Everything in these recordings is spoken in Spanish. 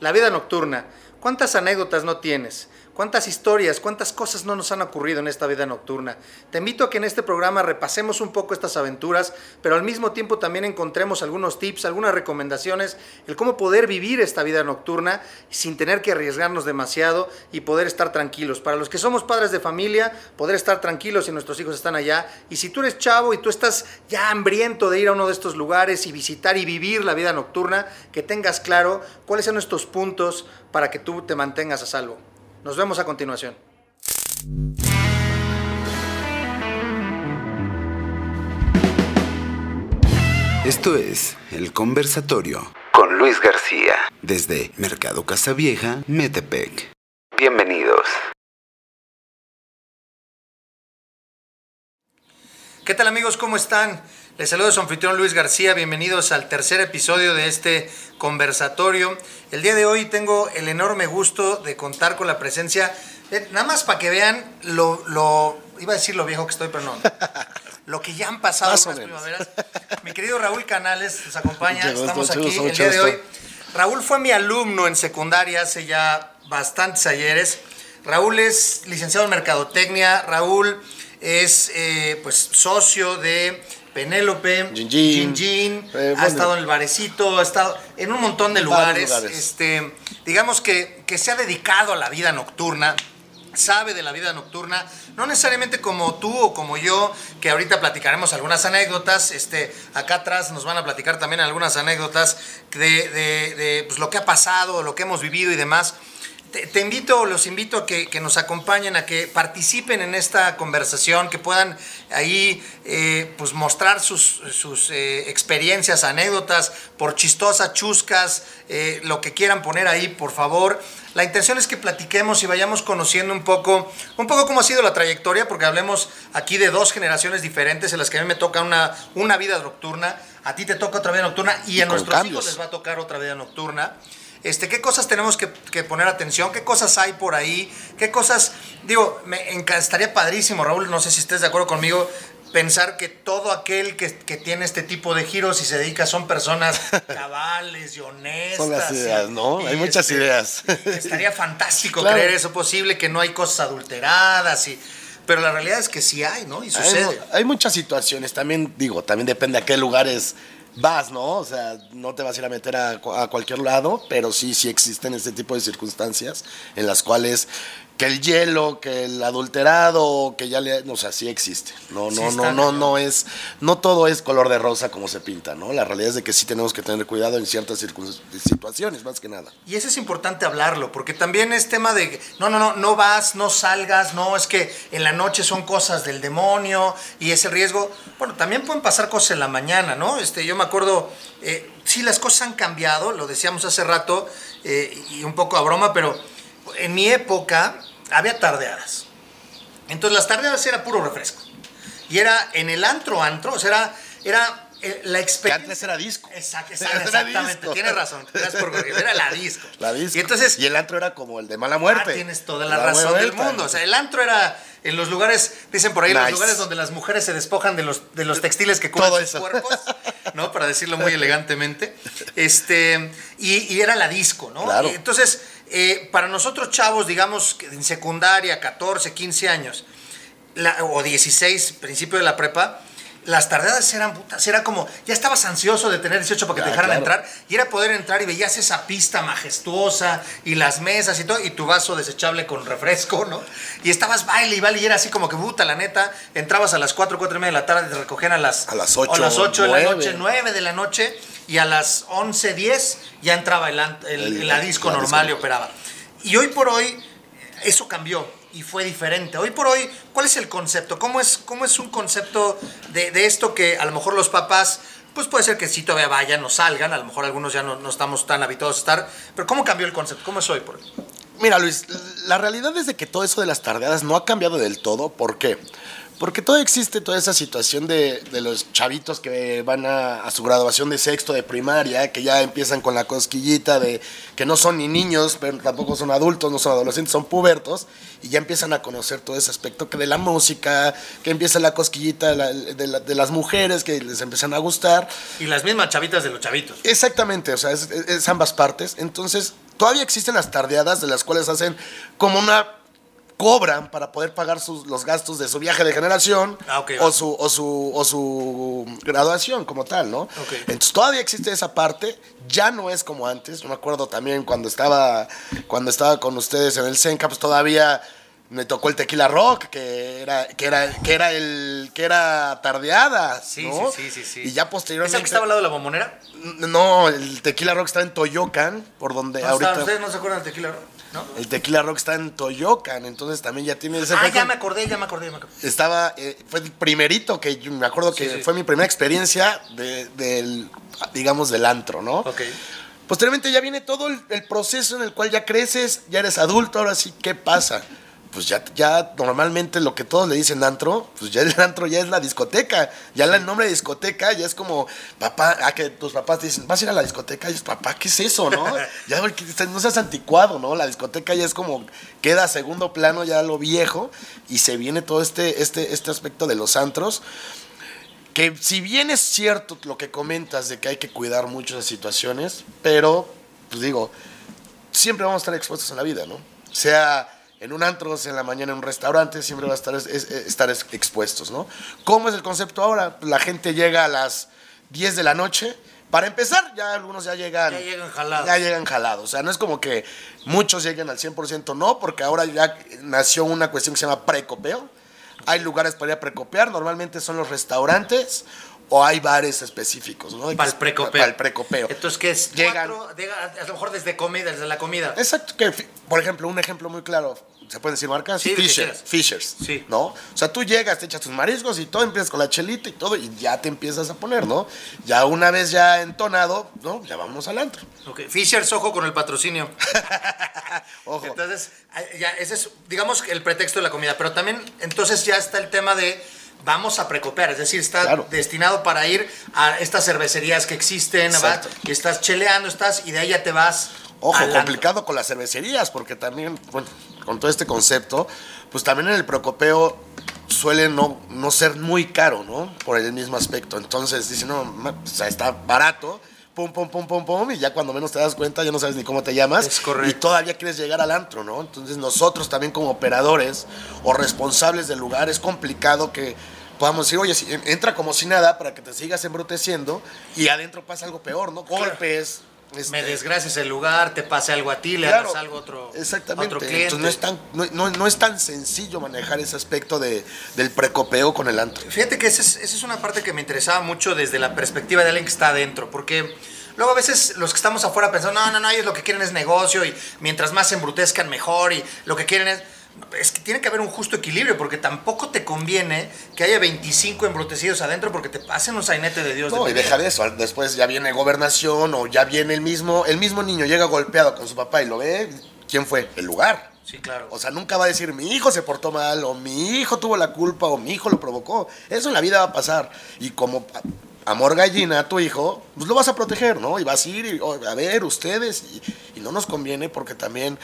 La vida nocturna. ¿Cuántas anécdotas no tienes? ¿Cuántas historias, cuántas cosas no nos han ocurrido en esta vida nocturna? Te invito a que en este programa repasemos un poco estas aventuras, pero al mismo tiempo también encontremos algunos tips, algunas recomendaciones, el cómo poder vivir esta vida nocturna sin tener que arriesgarnos demasiado y poder estar tranquilos. Para los que somos padres de familia, poder estar tranquilos si nuestros hijos están allá. Y si tú eres chavo y tú estás ya hambriento de ir a uno de estos lugares y visitar y vivir la vida nocturna, que tengas claro cuáles son estos puntos para que tú te mantengas a salvo. Nos vemos a continuación. Esto es El Conversatorio con Luis García desde Mercado Casavieja, Metepec. Bienvenidos. ¿Qué tal amigos? ¿Cómo están? Les saludo a su anfitrión Luis García, bienvenidos al tercer episodio de este conversatorio. El día de hoy tengo el enorme gusto de contar con la presencia, nada más para que vean lo, lo, iba a decir lo viejo que estoy, pero no, lo que ya han pasado menos. primaveras. Mi querido Raúl Canales nos acompaña, estamos aquí el día de hoy. Raúl fue mi alumno en secundaria hace ya bastantes ayeres. Raúl es licenciado en Mercadotecnia, Raúl es eh, pues socio de Penélope, Gin Gin. Eh, ha estado en el barecito, ha estado en un montón de lugares. Este, digamos que, que se ha dedicado a la vida nocturna, sabe de la vida nocturna, no necesariamente como tú o como yo, que ahorita platicaremos algunas anécdotas, este, acá atrás nos van a platicar también algunas anécdotas de, de- de, pues, lo que ha pasado, lo que hemos vivido y demás. Te, te invito, los invito a que, que nos acompañen, a que participen en esta conversación, que puedan ahí eh, pues mostrar sus, sus eh, experiencias, anécdotas, por chistosas, chuscas, eh, lo que quieran poner ahí, por favor. La intención es que platiquemos y vayamos conociendo un poco, un poco cómo ha sido la trayectoria, porque hablemos aquí de dos generaciones diferentes en las que a mí me toca una, una vida nocturna, a ti te toca otra vida nocturna y, Y a nuestros cambios. hijos les va a tocar otra vida nocturna. Este, ¿Qué cosas tenemos que, que poner atención? ¿Qué cosas hay por ahí? ¿Qué cosas? Digo, me enca- estaría padrísimo, Raúl, no sé si estés de acuerdo conmigo, pensar que todo aquel que, que tiene este tipo de giros y se dedica son personas cabales y honestas. Son las ideas, ¿no? Hay muchas este, ideas. estaría fantástico Claro. creer eso posible, que no hay cosas adulteradas y... Pero la realidad es que sí hay, ¿no? Y Hay, sucede. hay muchas situaciones, también digo, también depende a qué lugares vas, ¿no? O sea, no te vas a ir a meter a, a cualquier lado, pero sí, sí existen este tipo de circunstancias en las cuales que el hielo, que el adulterado, que ya le, o sea, sí existe. No, no, no, no, no es, no todo es color de rosa como se pinta, ¿no? La realidad es de que sí tenemos que tener cuidado en ciertas situaciones, más que nada. Y eso es importante hablarlo, porque también es tema de, no, no, no, no vas, no salgas, no, es que en la noche son cosas del demonio y ese riesgo. Bueno, también pueden pasar cosas en la mañana, ¿no? Este, yo me acuerdo, eh, sí, las cosas han cambiado, lo decíamos hace rato, eh, y un poco a broma, pero en mi época había tardeadas. Entonces las tardeadas era puro refresco. Y era en el antro, antro, o sea, era, era eh, la Que experiencia. antes era disco. Exact- exactamente, disco. tienes razón. Por Era la disco. La disco. Y entonces, y el antro era como el de mala muerte. ah, tienes toda la, La razón del mundo. O sea, el antro era en los lugares, dicen por ahí, los Nice. lugares donde las mujeres se despojan de los, de los textiles que cubren Todo sus eso. cuerpos, ¿no? Para decirlo muy elegantemente. Este, y, y era la disco, ¿no? Claro. Y entonces, eh, para nosotros chavos, digamos, que en secundaria, 14, 15 años, la- o 16, principio de la prepa, las tardeadas eran putas, era como, ya estabas ansioso de tener 18 para que te Ah, dejaran claro. entrar, y era poder entrar y veías esa pista majestuosa, y las mesas y todo, y tu vaso desechable con refresco, ¿no? Y estabas baile y baile, y era así como que, puta, la neta, entrabas a las 4, 4 y media de la tarde, te recogían a las, A las o ocho, a las 8 de la noche, 9 de la noche, y a las 11, 10 ya entraba el, ant- el- El- la disco la normal y operaba. Y hoy por hoy eso cambió y fue diferente. Hoy por hoy, ¿cuál es el concepto? ¿Cómo es, cómo es un concepto de, de esto que a lo mejor los papás, pues puede ser que sí todavía vayan o salgan, a lo mejor algunos ya no, no estamos tan habituados a estar, pero ¿cómo cambió el concepto? ¿Cómo es hoy por hoy? Mira, Luis, la realidad es de que todo eso de las tardeadas no ha cambiado del todo. ¿Por qué? Porque todavía existe toda esa situación de, de los chavitos que van a, a su graduación de sexto de primaria, que ya empiezan con la cosquillita de que no son ni niños, pero tampoco son adultos, no son adolescentes, son pubertos, y ya empiezan a conocer todo ese aspecto que de la música, que empieza la cosquillita de, la- de la- de las mujeres que les empiezan a gustar. Y las mismas chavitas de los chavitos. Exactamente, o sea, es, es ambas partes. Entonces, todavía existen las tardeadas de las cuales hacen como una cobran para poder pagar sus, los gastos de su viaje de generación Ah, o, su, o, su, o su graduación como tal, ¿no? Ok. Entonces todavía existe esa parte, ya no es como antes. Yo me acuerdo también cuando estaba, cuando estaba con ustedes en el Senca, pues todavía me tocó el tequila rock, que era, que era, que era el, que era tardeada, Sí, ¿no? sí, sí, sí, sí. Y ya ¿Es posteriormente. el que estaba al lado de la bombonera? No, el tequila rock está en Toyocan, por donde ¿No ahorita. está- ¿Ustedes no se acuerdan del tequila? ¿No? El tequila rock está en Toyocan, entonces también ya tiene ese Ah, ya me acordé, ya me acordé, ya me acordé. estaba eh, fue el primerito que yo me acuerdo que Sí, sí. fue mi primera experiencia de- del digamos del antro, ¿no? Ok. Posteriormente ya viene todo el, el proceso en el cual ya creces, ya eres adulto, ahora sí, ¿qué pasa? Pues ya, ya normalmente lo que todos le dicen antro, pues ya el antro ya es la discoteca. Ya el nombre de discoteca ya es como, papá, a que tus papás te dicen, vas a ir a la discoteca. Y es, papá, ¿qué es eso, no? ya no seas anticuado, ¿no? La discoteca ya es como, queda a segundo plano ya lo viejo y se viene todo este, este, este aspecto de los antros que si bien es cierto lo que comentas de que hay que cuidar mucho esas situaciones, pero, pues digo, siempre vamos a estar expuestos en la vida, ¿no? Sea en un antro, en la mañana en un restaurante, siempre va a estar, es- es- estar es- expuestos, ¿no? ¿Cómo es el concepto ahora? La gente llega a las 10 de la noche. Para empezar, ya algunos ya llegan... Ya llegan jalados. Ya llegan jalados. O sea, no es como que muchos lleguen al 100%, no, porque ahora ya nació una cuestión que se llama precopeo. Hay lugares para ir a precopear, normalmente son los restaurantes o hay bares específicos, ¿no? Para el precopeo. Para el precopeo. Entonces, ¿qué es? Llegan- Cuatro, llega- a lo mejor desde comida, desde la comida. Exacto, que, por ejemplo, un ejemplo muy claro, ¿se pueden decir marcas? Sí, Fisher. Fishers, Sí. ¿no? O sea, tú llegas, te echas tus mariscos y todo, empiezas con la chelita y todo, y ya te empiezas a poner, ¿no? Ya una vez ya entonado, ¿no? Ya vamos al antro. Ok, Fishers, ojo con el patrocinio. Ojo. Entonces, ya, ese es, digamos, el pretexto de la comida. Pero también, entonces ya está el tema de vamos a precopear. Es decir, está Claro. destinado para ir a estas cervecerías que existen, y estás cheleando, estás, y de ahí ya te vas. Ojo, complicado con las cervecerías, porque también, bueno, con todo este concepto, pues también en el Procopeo suele no, no ser muy caro, ¿no? Por el mismo aspecto. Entonces, dicen, no, ma- o sea, está barato, pum, pum, pum, pum, pum, y ya cuando menos te das cuenta ya no sabes ni cómo te llamas. Es correcto. Y todavía quieres llegar al antro, ¿no? Entonces nosotros también como operadores o responsables del lugar es complicado que podamos decir, oye, entra como si nada para que te sigas embruteciendo y adentro pasa algo peor, ¿no? Golpes. Este, desgracias el lugar, te pase algo a ti, le Claro, hagas algo a otro, a Exactamente. otro cliente. Entonces no es, tan, no, no- no es tan sencillo manejar ese aspecto de, del precopeo con el antro. Fíjate que esa es, esa es una parte que me interesaba mucho desde la perspectiva de alguien que está adentro, porque luego a veces los que estamos afuera pensamos, no, no, no, ellos lo que quieren es negocio y mientras más se embrutezcan mejor y lo que quieren es... Es que tiene que haber un justo equilibrio, porque tampoco te conviene que haya 25 embrutecidos adentro porque te pasen un sainete de Dios. No, de y deja de eso. Después ya viene gobernación o ya viene el mismo, el mismo niño llega golpeado con su papá y lo ve. ¿Quién fue? El lugar. Sí, claro. O sea, nunca va a decir mi hijo se portó mal o mi hijo tuvo la culpa o mi hijo lo provocó. Eso en la vida va a pasar. Y como amor gallina a tu hijo, pues lo vas a proteger, ¿no? Y vas a ir y, "Oh, a ver ustedes. Y, y no nos conviene porque también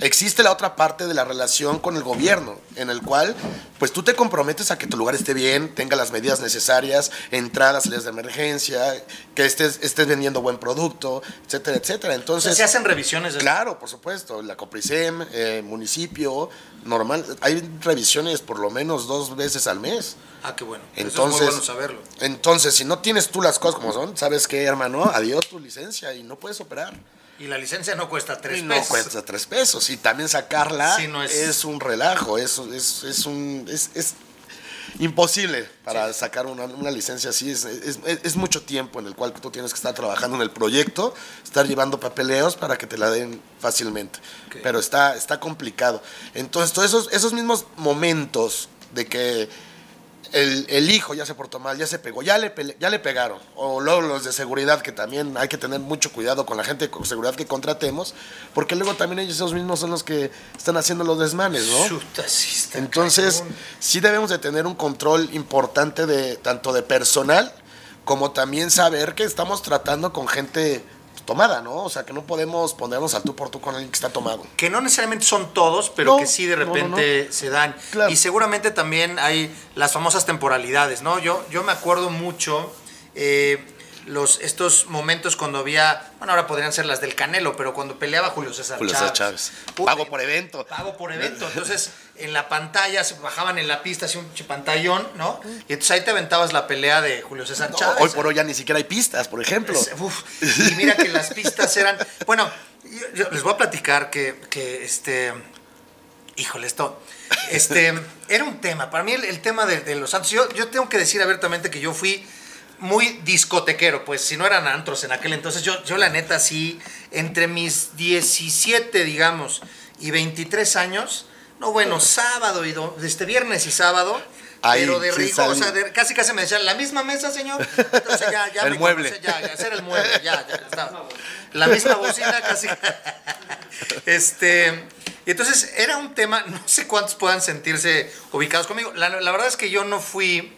existe la otra parte de la relación con el gobierno, en el cual pues tú te comprometes a que tu lugar esté bien, tenga las medidas necesarias, entradas, salidas de emergencia, que estés, estés vendiendo buen producto, etcétera, etcétera. Entonces, se hacen revisiones. de- Claro, por supuesto. La Coprisem, eh, municipio, normal. Hay revisiones por lo menos dos veces al mes. Ah, qué bueno. Eso Entonces, es muy bueno saberlo. entonces, si no tienes tú las cosas como son, ¿sabes qué, hermano? Adiós tu licencia y no puedes operar. Y la licencia no cuesta tres y no pesos. cuesta tres pesos. Y también sacarla Sí, no es- es... un relajo. Es, es, es un. Es, es imposible para sacar una, una licencia así. Es, es, mucho tiempo en el cual tú tienes que estar trabajando en el proyecto, estar llevando papeleos para que te la den fácilmente. Pero está, está complicado. Entonces, todos esos, esos mismos momentos de que el, el hijo ya se portó mal, ya se pegó, ya le, ya le pegaron. O luego los de seguridad, que también hay que tener mucho cuidado con la gente de seguridad que contratemos, porque luego también ellos esos mismos son los que están haciendo los desmanes, ¿no? Entonces, sí debemos de tener un control importante de tanto de personal como también saber que estamos tratando con gente tomada, ¿no? O sea, que no podemos ponernos al tú por tú con alguien que está tomado. que no necesariamente son todos, pero No, que sí de no, no, repente se dan. Claro. Y seguramente también hay las famosas temporalidades, ¿no? Yo, yo me acuerdo mucho, eh, los, estos momentos cuando había, bueno, ahora podrían ser las del Canelo, pero cuando peleaba Julio César Julio Chávez. César Chávez. Pago por evento. Pago por evento. Entonces, en la pantalla, se bajaban en la pista, así un pantallón, ¿no? Y entonces ahí te aventabas la pelea de Julio César No, Chávez. hoy por hoy ya ni siquiera hay pistas, por ejemplo. Uf, y mira que las pistas eran. Bueno, yo, yo les voy a platicar que, que este. Híjole, esto. Este. Era un tema. Para mí, el, el tema de, de los santos. Yo, yo tengo que decir abiertamente que yo fui muy discotequero, pues si no eran antros en aquel entonces, yo, yo la neta sí, entre mis 17, digamos, y 23 años, no bueno, sábado y do- este viernes y sábado, Ahí, pero de sí rico, o sea, de- casi casi me decían, la misma mesa, señor. Entonces ya, ya El me mueble. conoce, ya, ya, era el mueble, ya, ya estaba. La misma bocina casi. Este, y entonces era un tema, no sé cuántos puedan sentirse ubicados conmigo. La, la verdad es que yo no fui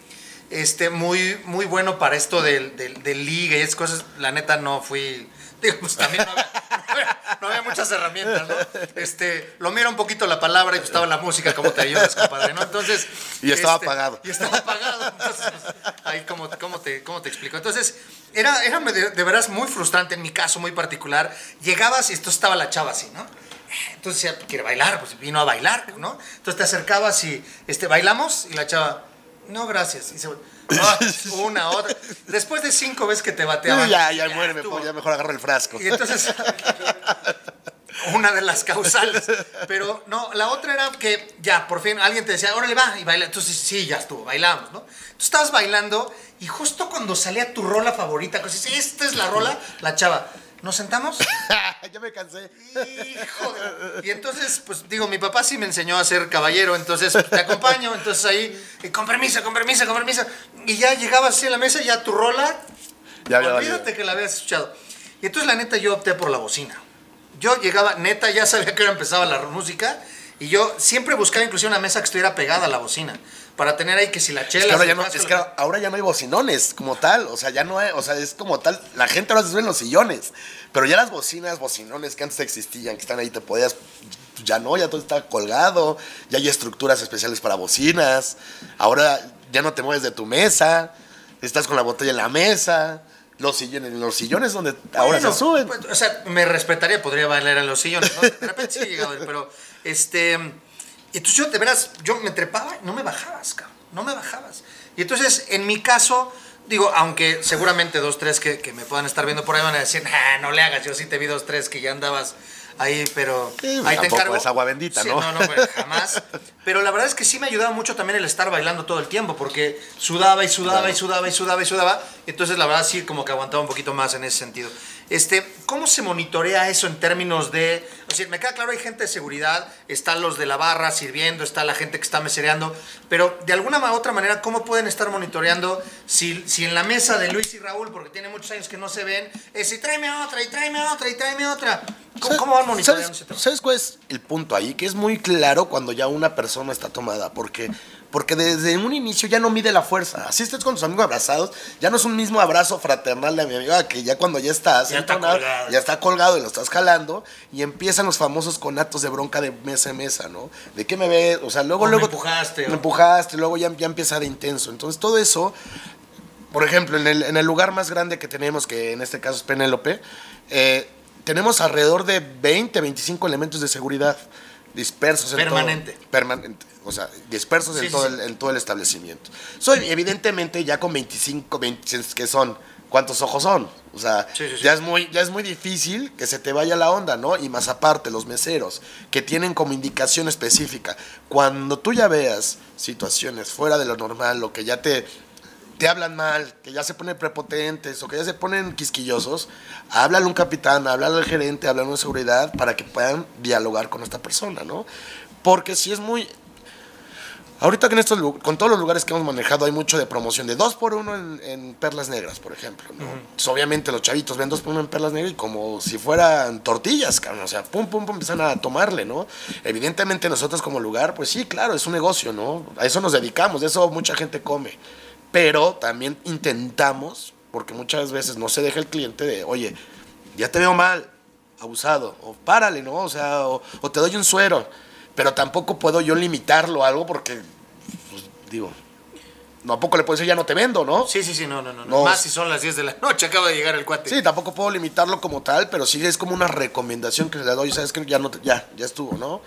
este, muy, muy bueno para esto del, del, del liga y esas cosas. La neta no fui. Digo, pues también no había, no había- no había muchas herramientas, ¿no? Este, lo mira un poquito la palabra y pues estaba la música, como te ayudas, compadre, ¿no? Entonces. Y estaba este, apagado. Y estaba apagado. Entonces, pues, ahí, ¿cómo, cómo, te, ¿cómo te explico? Entonces, era, era de, de veras muy frustrante en mi caso, muy particular. Llegabas y esto estaba la chava así, ¿no? Entonces decía, quiere bailar, pues vino a bailar, ¿no? Entonces te acercabas y, este, ¿bailamos? Y la chava, no, gracias. Y se, ah, una, otra. Después de cinco veces que te bateaban. ya, ya, muere, mejor, ya mejor agarro el frasco. Y entonces, una de las causales. Pero no, la otra era que ya, por fin alguien te decía, órale, va, y baila. Entonces, sí, ya estuvo, bailamos, ¿no? Tú estabas bailando y justo cuando salía tu rola favorita, que dices, esta es la rola, la chava, ¿nos sentamos? ya me cansé. Hijo de- Y entonces, pues digo, mi papá sí me enseñó a ser caballero, entonces pues, te acompaño, entonces ahí, y con permiso, con permiso, con permiso. Y ya llegabas así a la mesa, ya tu rola, Ya olvídate valido. que la habías escuchado. Y entonces la neta yo opté por la bocina. Yo llegaba, neta, ya sabía que ahora empezaba la música, y yo siempre buscaba inclusive una mesa que estuviera pegada a la bocina, para tener ahí que si la chela... Es que, ahora ya no, es que ahora ya no hay bocinones como tal, o sea, ya no hay, o sea, es como tal, la gente ahora se sube en los sillones, pero ya las bocinas, bocinones que antes existían, que están ahí, te podías, ya no, ya todo está colgado, ya hay estructuras especiales para bocinas, ahora ya no te mueves de tu mesa, estás con la botella en la mesa, los sillones, los sillones donde ahora se suben. pues, o sea, me respetaría, podría bailar en los sillones, ¿no? De repente sí he llegado, pero este. Y entonces yo, de veras, yo me trepaba y no me bajabas, cabrón. No me bajabas. Y entonces, en mi caso, digo, aunque seguramente dos, tres que, que me puedan estar viendo por ahí van a decir, "Ah, no le hagas, yo sí te vi dos, tres que ya andabas ahí, pero Sí, ahí te encargo. es agua bendita, Sí, ¿no? No, no, pues, jamás. Pero la verdad es que sí me ayudaba mucho también el estar bailando todo el tiempo, porque sudaba y sudaba y sudaba y sudaba y sudaba. Entonces, la verdad, sí, como que aguantaba un poquito más en ese sentido. Este, ¿Cómo se monitorea eso en términos de.? O sea, me queda claro, hay gente de seguridad, están los de la barra sirviendo, está la gente que está mesereando, pero de alguna ma- otra manera, ¿cómo pueden estar monitoreando si, si en la mesa de Luis y Raúl, porque tiene muchos años que no se ven, es y tráeme otra, y tráeme otra, y tráeme otra? ¿Cómo, cómo van monitoreando ¿Sabes, ese tema? ¿Sabes cuál es el punto ahí? Que es muy claro cuando ya una persona está tomada. Porque, porque desde un inicio ya no mide la fuerza. Así estés con tus amigos abrazados, ya no es un mismo abrazo fraternal de mi amiga que ya cuando ya estás Ya está entonado, colgado. ya está colgado y lo estás jalando y empiezan los famosos conatos de bronca de mesa en mesa, ¿no? ¿De qué me ves? O sea, luego, O me luego... empujaste, Me o- empujaste, luego ya, ya empieza de intenso. Entonces todo eso por ejemplo, en el, en el lugar más grande que tenemos, que en este caso es Penélope, eh, tenemos alrededor de 20, 25 elementos de seguridad dispersos en Permanente. todo. Permanente. O sea, dispersos Sí, en, todo sí. El, en todo el establecimiento. Soy, evidentemente, ya con 25, 20, que son, ¿cuántos ojos son? O sea, sí. ya, es muy, ya es muy difícil que se te vaya la onda, ¿no? Y más aparte, los meseros, que tienen como indicación específica. Cuando tú ya veas situaciones fuera de lo normal, lo que ya te te hablan mal, que ya se ponen prepotentes o que ya se ponen quisquillosos, háblale a un capitán, háblale al gerente, háblale a seguridad para que puedan dialogar con esta persona, ¿no? Porque si es muy... Ahorita que en estos, con todos los lugares que hemos manejado hay mucho de promoción de dos por uno en, en perlas negras, por ejemplo, ¿no? Entonces, obviamente los chavitos ven dos por uno en perlas negras y como si fueran tortillas, cabrón, o sea, pum, pum, pum, empiezan a tomarle, ¿no? Evidentemente nosotros como lugar, pues sí, claro, es un negocio, ¿no? A eso nos dedicamos, de eso mucha gente come pero también intentamos, porque muchas veces no se deja el cliente de, oye, ya te veo mal, abusado, o párale, ¿no? O sea, o, o te doy un suero, pero tampoco puedo yo limitarlo a algo porque, pues, digo, no, ¿a poco le puedo decir ya no te vendo, no? Sí, sí, sí, no, no, no. No. Más si son las 10 de la noche, acaba de llegar el cuate. Sí, tampoco puedo limitarlo como tal, pero sí es como una recomendación que le doy, sabes que ya no te- ya, ya estuvo, ¿no?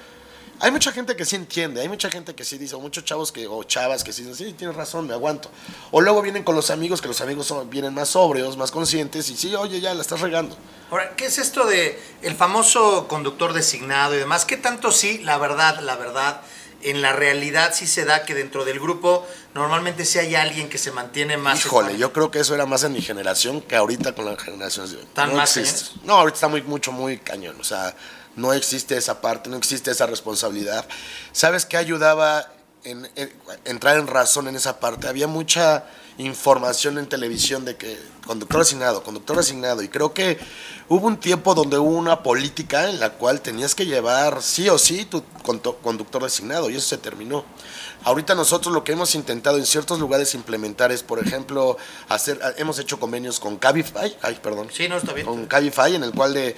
Hay mucha gente que sí entiende, hay mucha gente que sí dice, o muchos chavos que, o chavas que sí dicen, sí, tienes razón, me aguanto. O luego vienen con los amigos, que los amigos son, vienen más sobrios, más conscientes, y sí, oye, ya la estás regando. Ahora, ¿qué es esto de el famoso conductor designado y demás? ¿Qué tanto sí, la verdad, la verdad, en la realidad sí se da que dentro del grupo normalmente sí hay alguien que se mantiene más... Híjole, yo creo que eso era más en mi generación que ahorita con la generación de hoy. ¿Tan no más existe. No, ahorita está muy, mucho, muy cañón. O sea, no existe esa parte, no existe esa responsabilidad. ¿Sabes qué ayudaba en, en- entrar en razón en esa parte? Había mucha información en televisión de que conductor asignado, conductor asignado. Y creo que hubo un tiempo donde hubo una política en la cual tenías que llevar sí o sí tu conductor designado y eso se terminó. Ahorita nosotros lo que hemos intentado en ciertos lugares implementar es, por ejemplo, hacer, hemos hecho convenios con Cabify, ay, perdón, Sí, no, está bien. con Cabify en el cual de,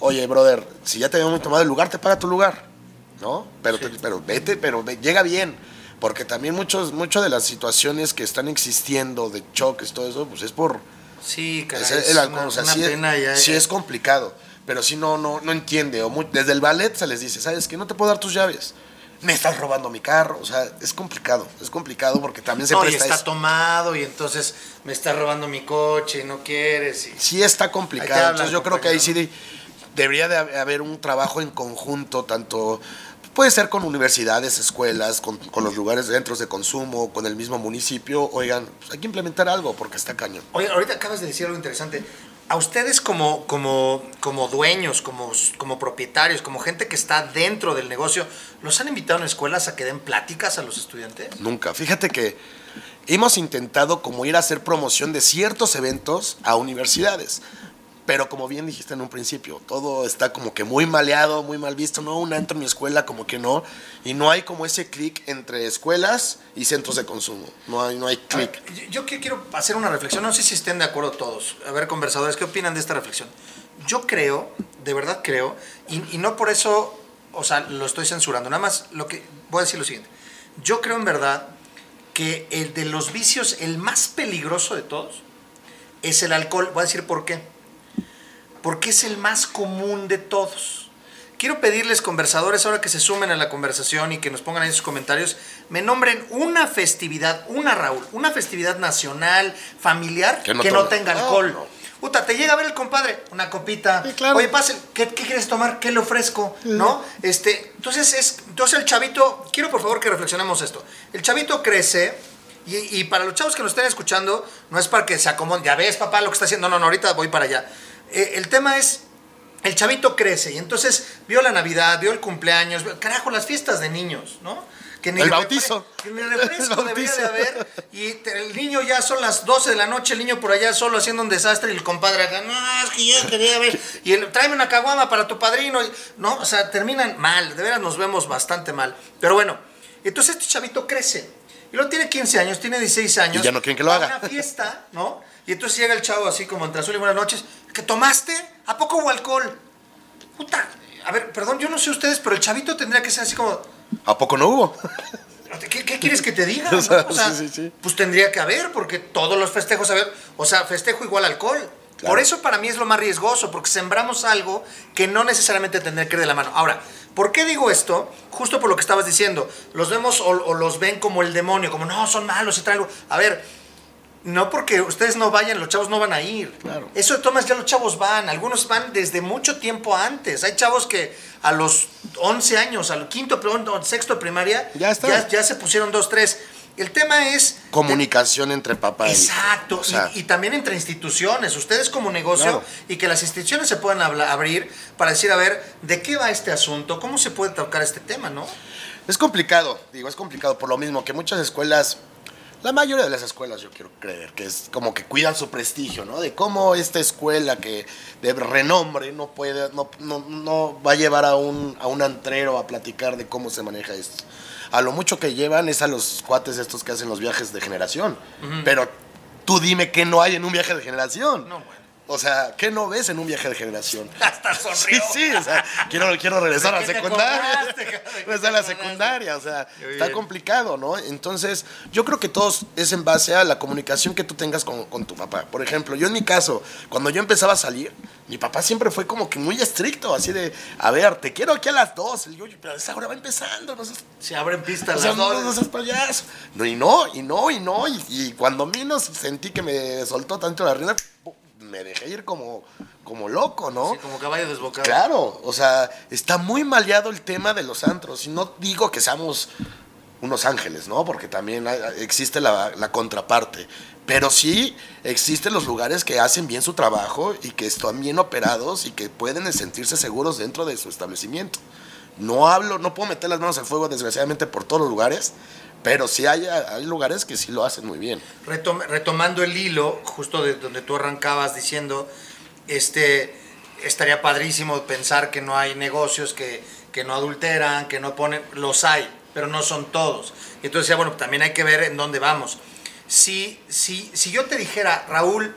oye, brother, si ya te habíamos tomado el lugar, te paga tu lugar, ¿no? Pero, te- pero vete, pero ve- llega bien, porque también muchos, muchas de las situaciones que están existiendo de choques, todo eso, pues es por Sí, caray, es el una, o sea, una sí, pena es, ya. sí es complicado, pero si no, no, no entiende, o muy- desde el ballet se les dice, ¿sabes qué? No te puedo dar tus llaves. Me estás robando mi carro, o sea, es complicado, es complicado porque también se no, y presta está eso. tomado y entonces me está robando mi coche y no quieres. Y... sí está complicado. Entonces yo creo que ahí sí debería de hab- haber un trabajo en conjunto, tanto puede ser con universidades, escuelas, con, con los lugares centros de consumo, con el mismo municipio. Oigan, pues hay que implementar algo porque está cañón. Oye, ahorita acabas de decir algo interesante. A ustedes como, como, como dueños, como, como propietarios, como gente que está dentro del negocio, ¿los han invitado en escuelas a que den pláticas a los estudiantes? Nunca. Fíjate que hemos intentado como ir a hacer promoción de ciertos eventos a universidades. Pero como bien dijiste en un principio, todo está como que muy maleado, muy mal visto. No, un antro en mi escuela como que no. Y no hay como ese clic entre escuelas y centros de consumo. No hay, no hay clic. Yo, quiero hacer una reflexión, no sé si estén de acuerdo todos. A ver, conversadores, ¿qué opinan de esta reflexión? Yo creo, de verdad creo, y, y no por eso, o sea, lo estoy censurando, nada más lo que voy a decir lo siguiente. Yo creo en verdad que el de los vicios, el más peligroso de todos, es el alcohol. Voy a decir por qué. Porque es el más común de todos. Quiero pedirles, conversadores, ahora que se sumen a la conversación y que nos pongan ahí sus comentarios, me nombren una festividad, una Raúl, una festividad nacional, familiar, que Que no, no tome- tenga no, alcohol. no. Puta, te llega a ver el compadre, una copita. Sí, claro. Oye, pase, ¿qué, qué quieres tomar? ¿Qué le ofrezco? ¿No? Este, entonces, es, entonces el chavito, quiero por favor que reflexionemos esto. El chavito crece y, y para los chavos que nos estén escuchando, no es para que se acomoden, ya ves papá lo que está haciendo, no, no, no, ahorita voy para allá. Eh, el tema es, el chavito crece y entonces vio la Navidad, vio el cumpleaños, vio- carajo, las fiestas de niños, ¿no? Que El bautizo. Que ni refresco El debería de haber. Y te- el niño ya son las 12 de la noche, el niño por allá solo haciendo un desastre y el compadre acá, no, es que yo quería ver. Y el, tráeme una caguama para tu padrino. y- no, o sea, terminan mal, de veras nos vemos bastante mal. Pero bueno, entonces este chavito crece. Y luego tiene 15 años, tiene 16 años. Y ya no quieren que lo va haga. A una fiesta, ¿no? Y entonces llega el chavo así como entre azul y buenas noches. ¿Que tomaste? ¿A poco hubo alcohol? Puta, a ver, perdón, yo no sé ustedes, pero el chavito tendría que ser así como, ¿A poco no hubo? ¿Qué, qué quieres que te diga? O no? sea, O sea, sí, sí, sí. Pues tendría que haber, porque todos los festejos, a ver, o sea, festejo igual alcohol. Claro. Por eso para mí es lo más riesgoso, porque sembramos algo que no necesariamente tendría que ir de la mano. Ahora, ¿por qué digo esto? Justo por lo que estabas diciendo. Los vemos o, o los ven como el demonio, como no, son malos y traigo. A ver, no porque ustedes no vayan, los chavos no van a ir. Claro. Eso de tomas ya los chavos van. Algunos van desde mucho tiempo antes. Hay chavos que a los 11 años, al quinto, perdón, sexto de primaria, Ya está. ya, ya se pusieron dos, tres. El tema es... Comunicación entre papá y hijo. Exacto, O sea, y, y también entre instituciones, ustedes como negocio, Claro. y que las instituciones se puedan abrir para decir, a ver, ¿de qué va este asunto? ¿Cómo se puede tocar este tema, no? Es complicado, digo, es complicado por lo mismo que muchas escuelas, la mayoría de las escuelas yo quiero creer, que es como que cuidan su prestigio, ¿no? De cómo esta escuela que de renombre no puede, no, no, no va a llevar a un, a un antrero a platicar de cómo se maneja esto. A lo mucho que llevan es a los cuates estos que hacen los viajes de generación. Pero tú dime qué no hay en un viaje de generación. No, bueno. O sea, ¿qué no ves en un viaje de generación? Hasta sonrió. Sí, sí, o sea, quiero, quiero regresar a la ¿De qué te secundaria. Regresar a te la secundaria, o sea, está complicado, ¿no? Entonces, yo creo que todo es en base a la comunicación que tú tengas con, con tu papá. Por ejemplo, yo en mi caso, cuando yo empezaba a salir, mi papá siempre fue como que muy estricto, así de, a ver, te quiero aquí a las dos. Y yo, "Oye, pero esa hora va empezando, no seas Se abren pistas o sea, las no, dos. no seas payaso. No, y no, y no, y no. Y, y cuando menos sentí que me soltó tanto la rienda, me dejé ir como, como loco, ¿no? Sí, como caballo desbocado. Claro, o sea, está muy maleado el tema de los antros. Y no digo que seamos unos ángeles, ¿no? Porque también existe la, la contraparte. Pero sí existen los lugares que hacen bien su trabajo y que están bien operados y que pueden sentirse seguros dentro de su establecimiento. No hablo, no puedo meter las manos al fuego, desgraciadamente, por todos los lugares, pero sí hay, hay lugares que sí lo hacen muy bien. Retom- retomando el hilo, justo de donde tú arrancabas diciendo, este, estaría padrísimo pensar que no hay negocios que, que no adulteran, que no ponen, los hay, pero no son todos. Y entonces ya, bueno, también hay que ver en dónde vamos. Si, si, si yo te dijera, Raúl,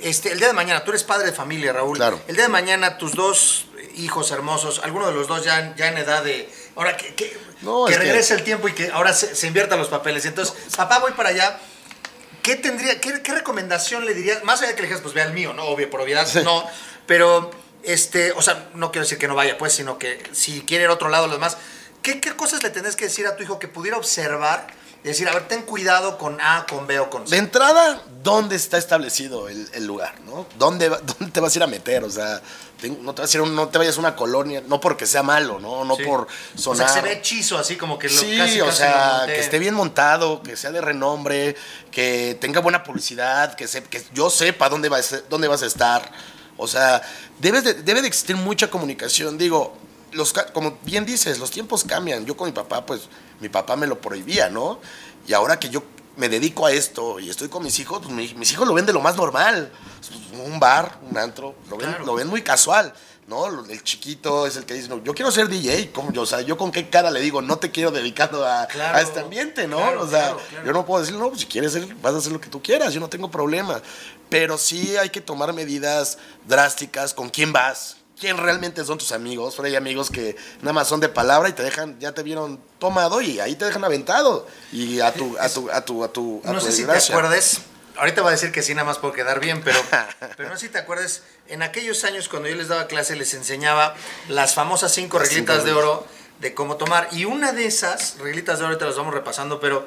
este, el día de mañana, tú eres padre de familia, Raúl, Claro. el día de mañana tus dos hijos hermosos, alguno de los dos ya, ya en edad de, ahora que, que, No, que es que- regrese el tiempo y que ahora se, se inviertan los papeles. Entonces, papá, voy para allá. ¿Qué tendría, qué, qué recomendación le dirías? Más allá de que le dijeras, pues ve al mío, ¿no? Obvio, por obviedad, no. Pero, este, o sea, no quiero decir que no vaya, pues, sino que si quiere ir a otro lado, los demás. ¿Qué, qué cosas le tendrías que decir a tu hijo que pudiera observar y decir, a ver, ten cuidado con A, con B o con De C? entrada, ¿dónde está establecido el, el lugar? ¿no? ¿Dónde, ¿Dónde te vas a ir a meter? O sea, no te, vas a ir no te vayas a una colonia, no porque sea malo, no, no Sí. por O sea, sonar. que se ve hechizo, así como que lo Sí, casi, o casi sea, lo que esté bien montado, que sea de renombre, que tenga buena publicidad, que, se- que yo sepa dónde vas, a- dónde vas a estar. O sea, debes de- debe de existir mucha comunicación. Digo, los, como bien dices, los tiempos cambian. Yo con mi papá, pues mi papá me lo prohibía, ¿no? Y ahora que yo me dedico a esto y estoy con mis hijos, pues mi- mis hijos lo ven de lo más normal. Un bar, un antro, lo ven, Claro. lo ven muy casual. ¿no? El chiquito es el que dice, no, yo quiero ser DJ, ¿cómo yo? O sea, yo con qué cara le digo, no te quiero dedicando a, Claro. a este ambiente, ¿no? Claro, o sea, claro. yo no puedo decir, no, pues si quieres ser, vas a hacer lo que tú quieras, yo no tengo problema. Pero sí hay que tomar medidas drásticas con quién vas, quién realmente son tus amigos. Pero hay amigos que nada más son de palabra y te dejan, ya te vieron tomado y ahí te dejan aventado. Y a tu, a tu, a tu, a tu, a No tu sé si te acuerdes, ahorita voy a decir que sí, nada más por quedar bien, pero, pero no sé si te acuerdes, en aquellos años cuando yo les daba clase les enseñaba las famosas cinco Las reglitas cinco de oro de cómo tomar. Y una de esas reglitas de oro, ahorita las vamos repasando, pero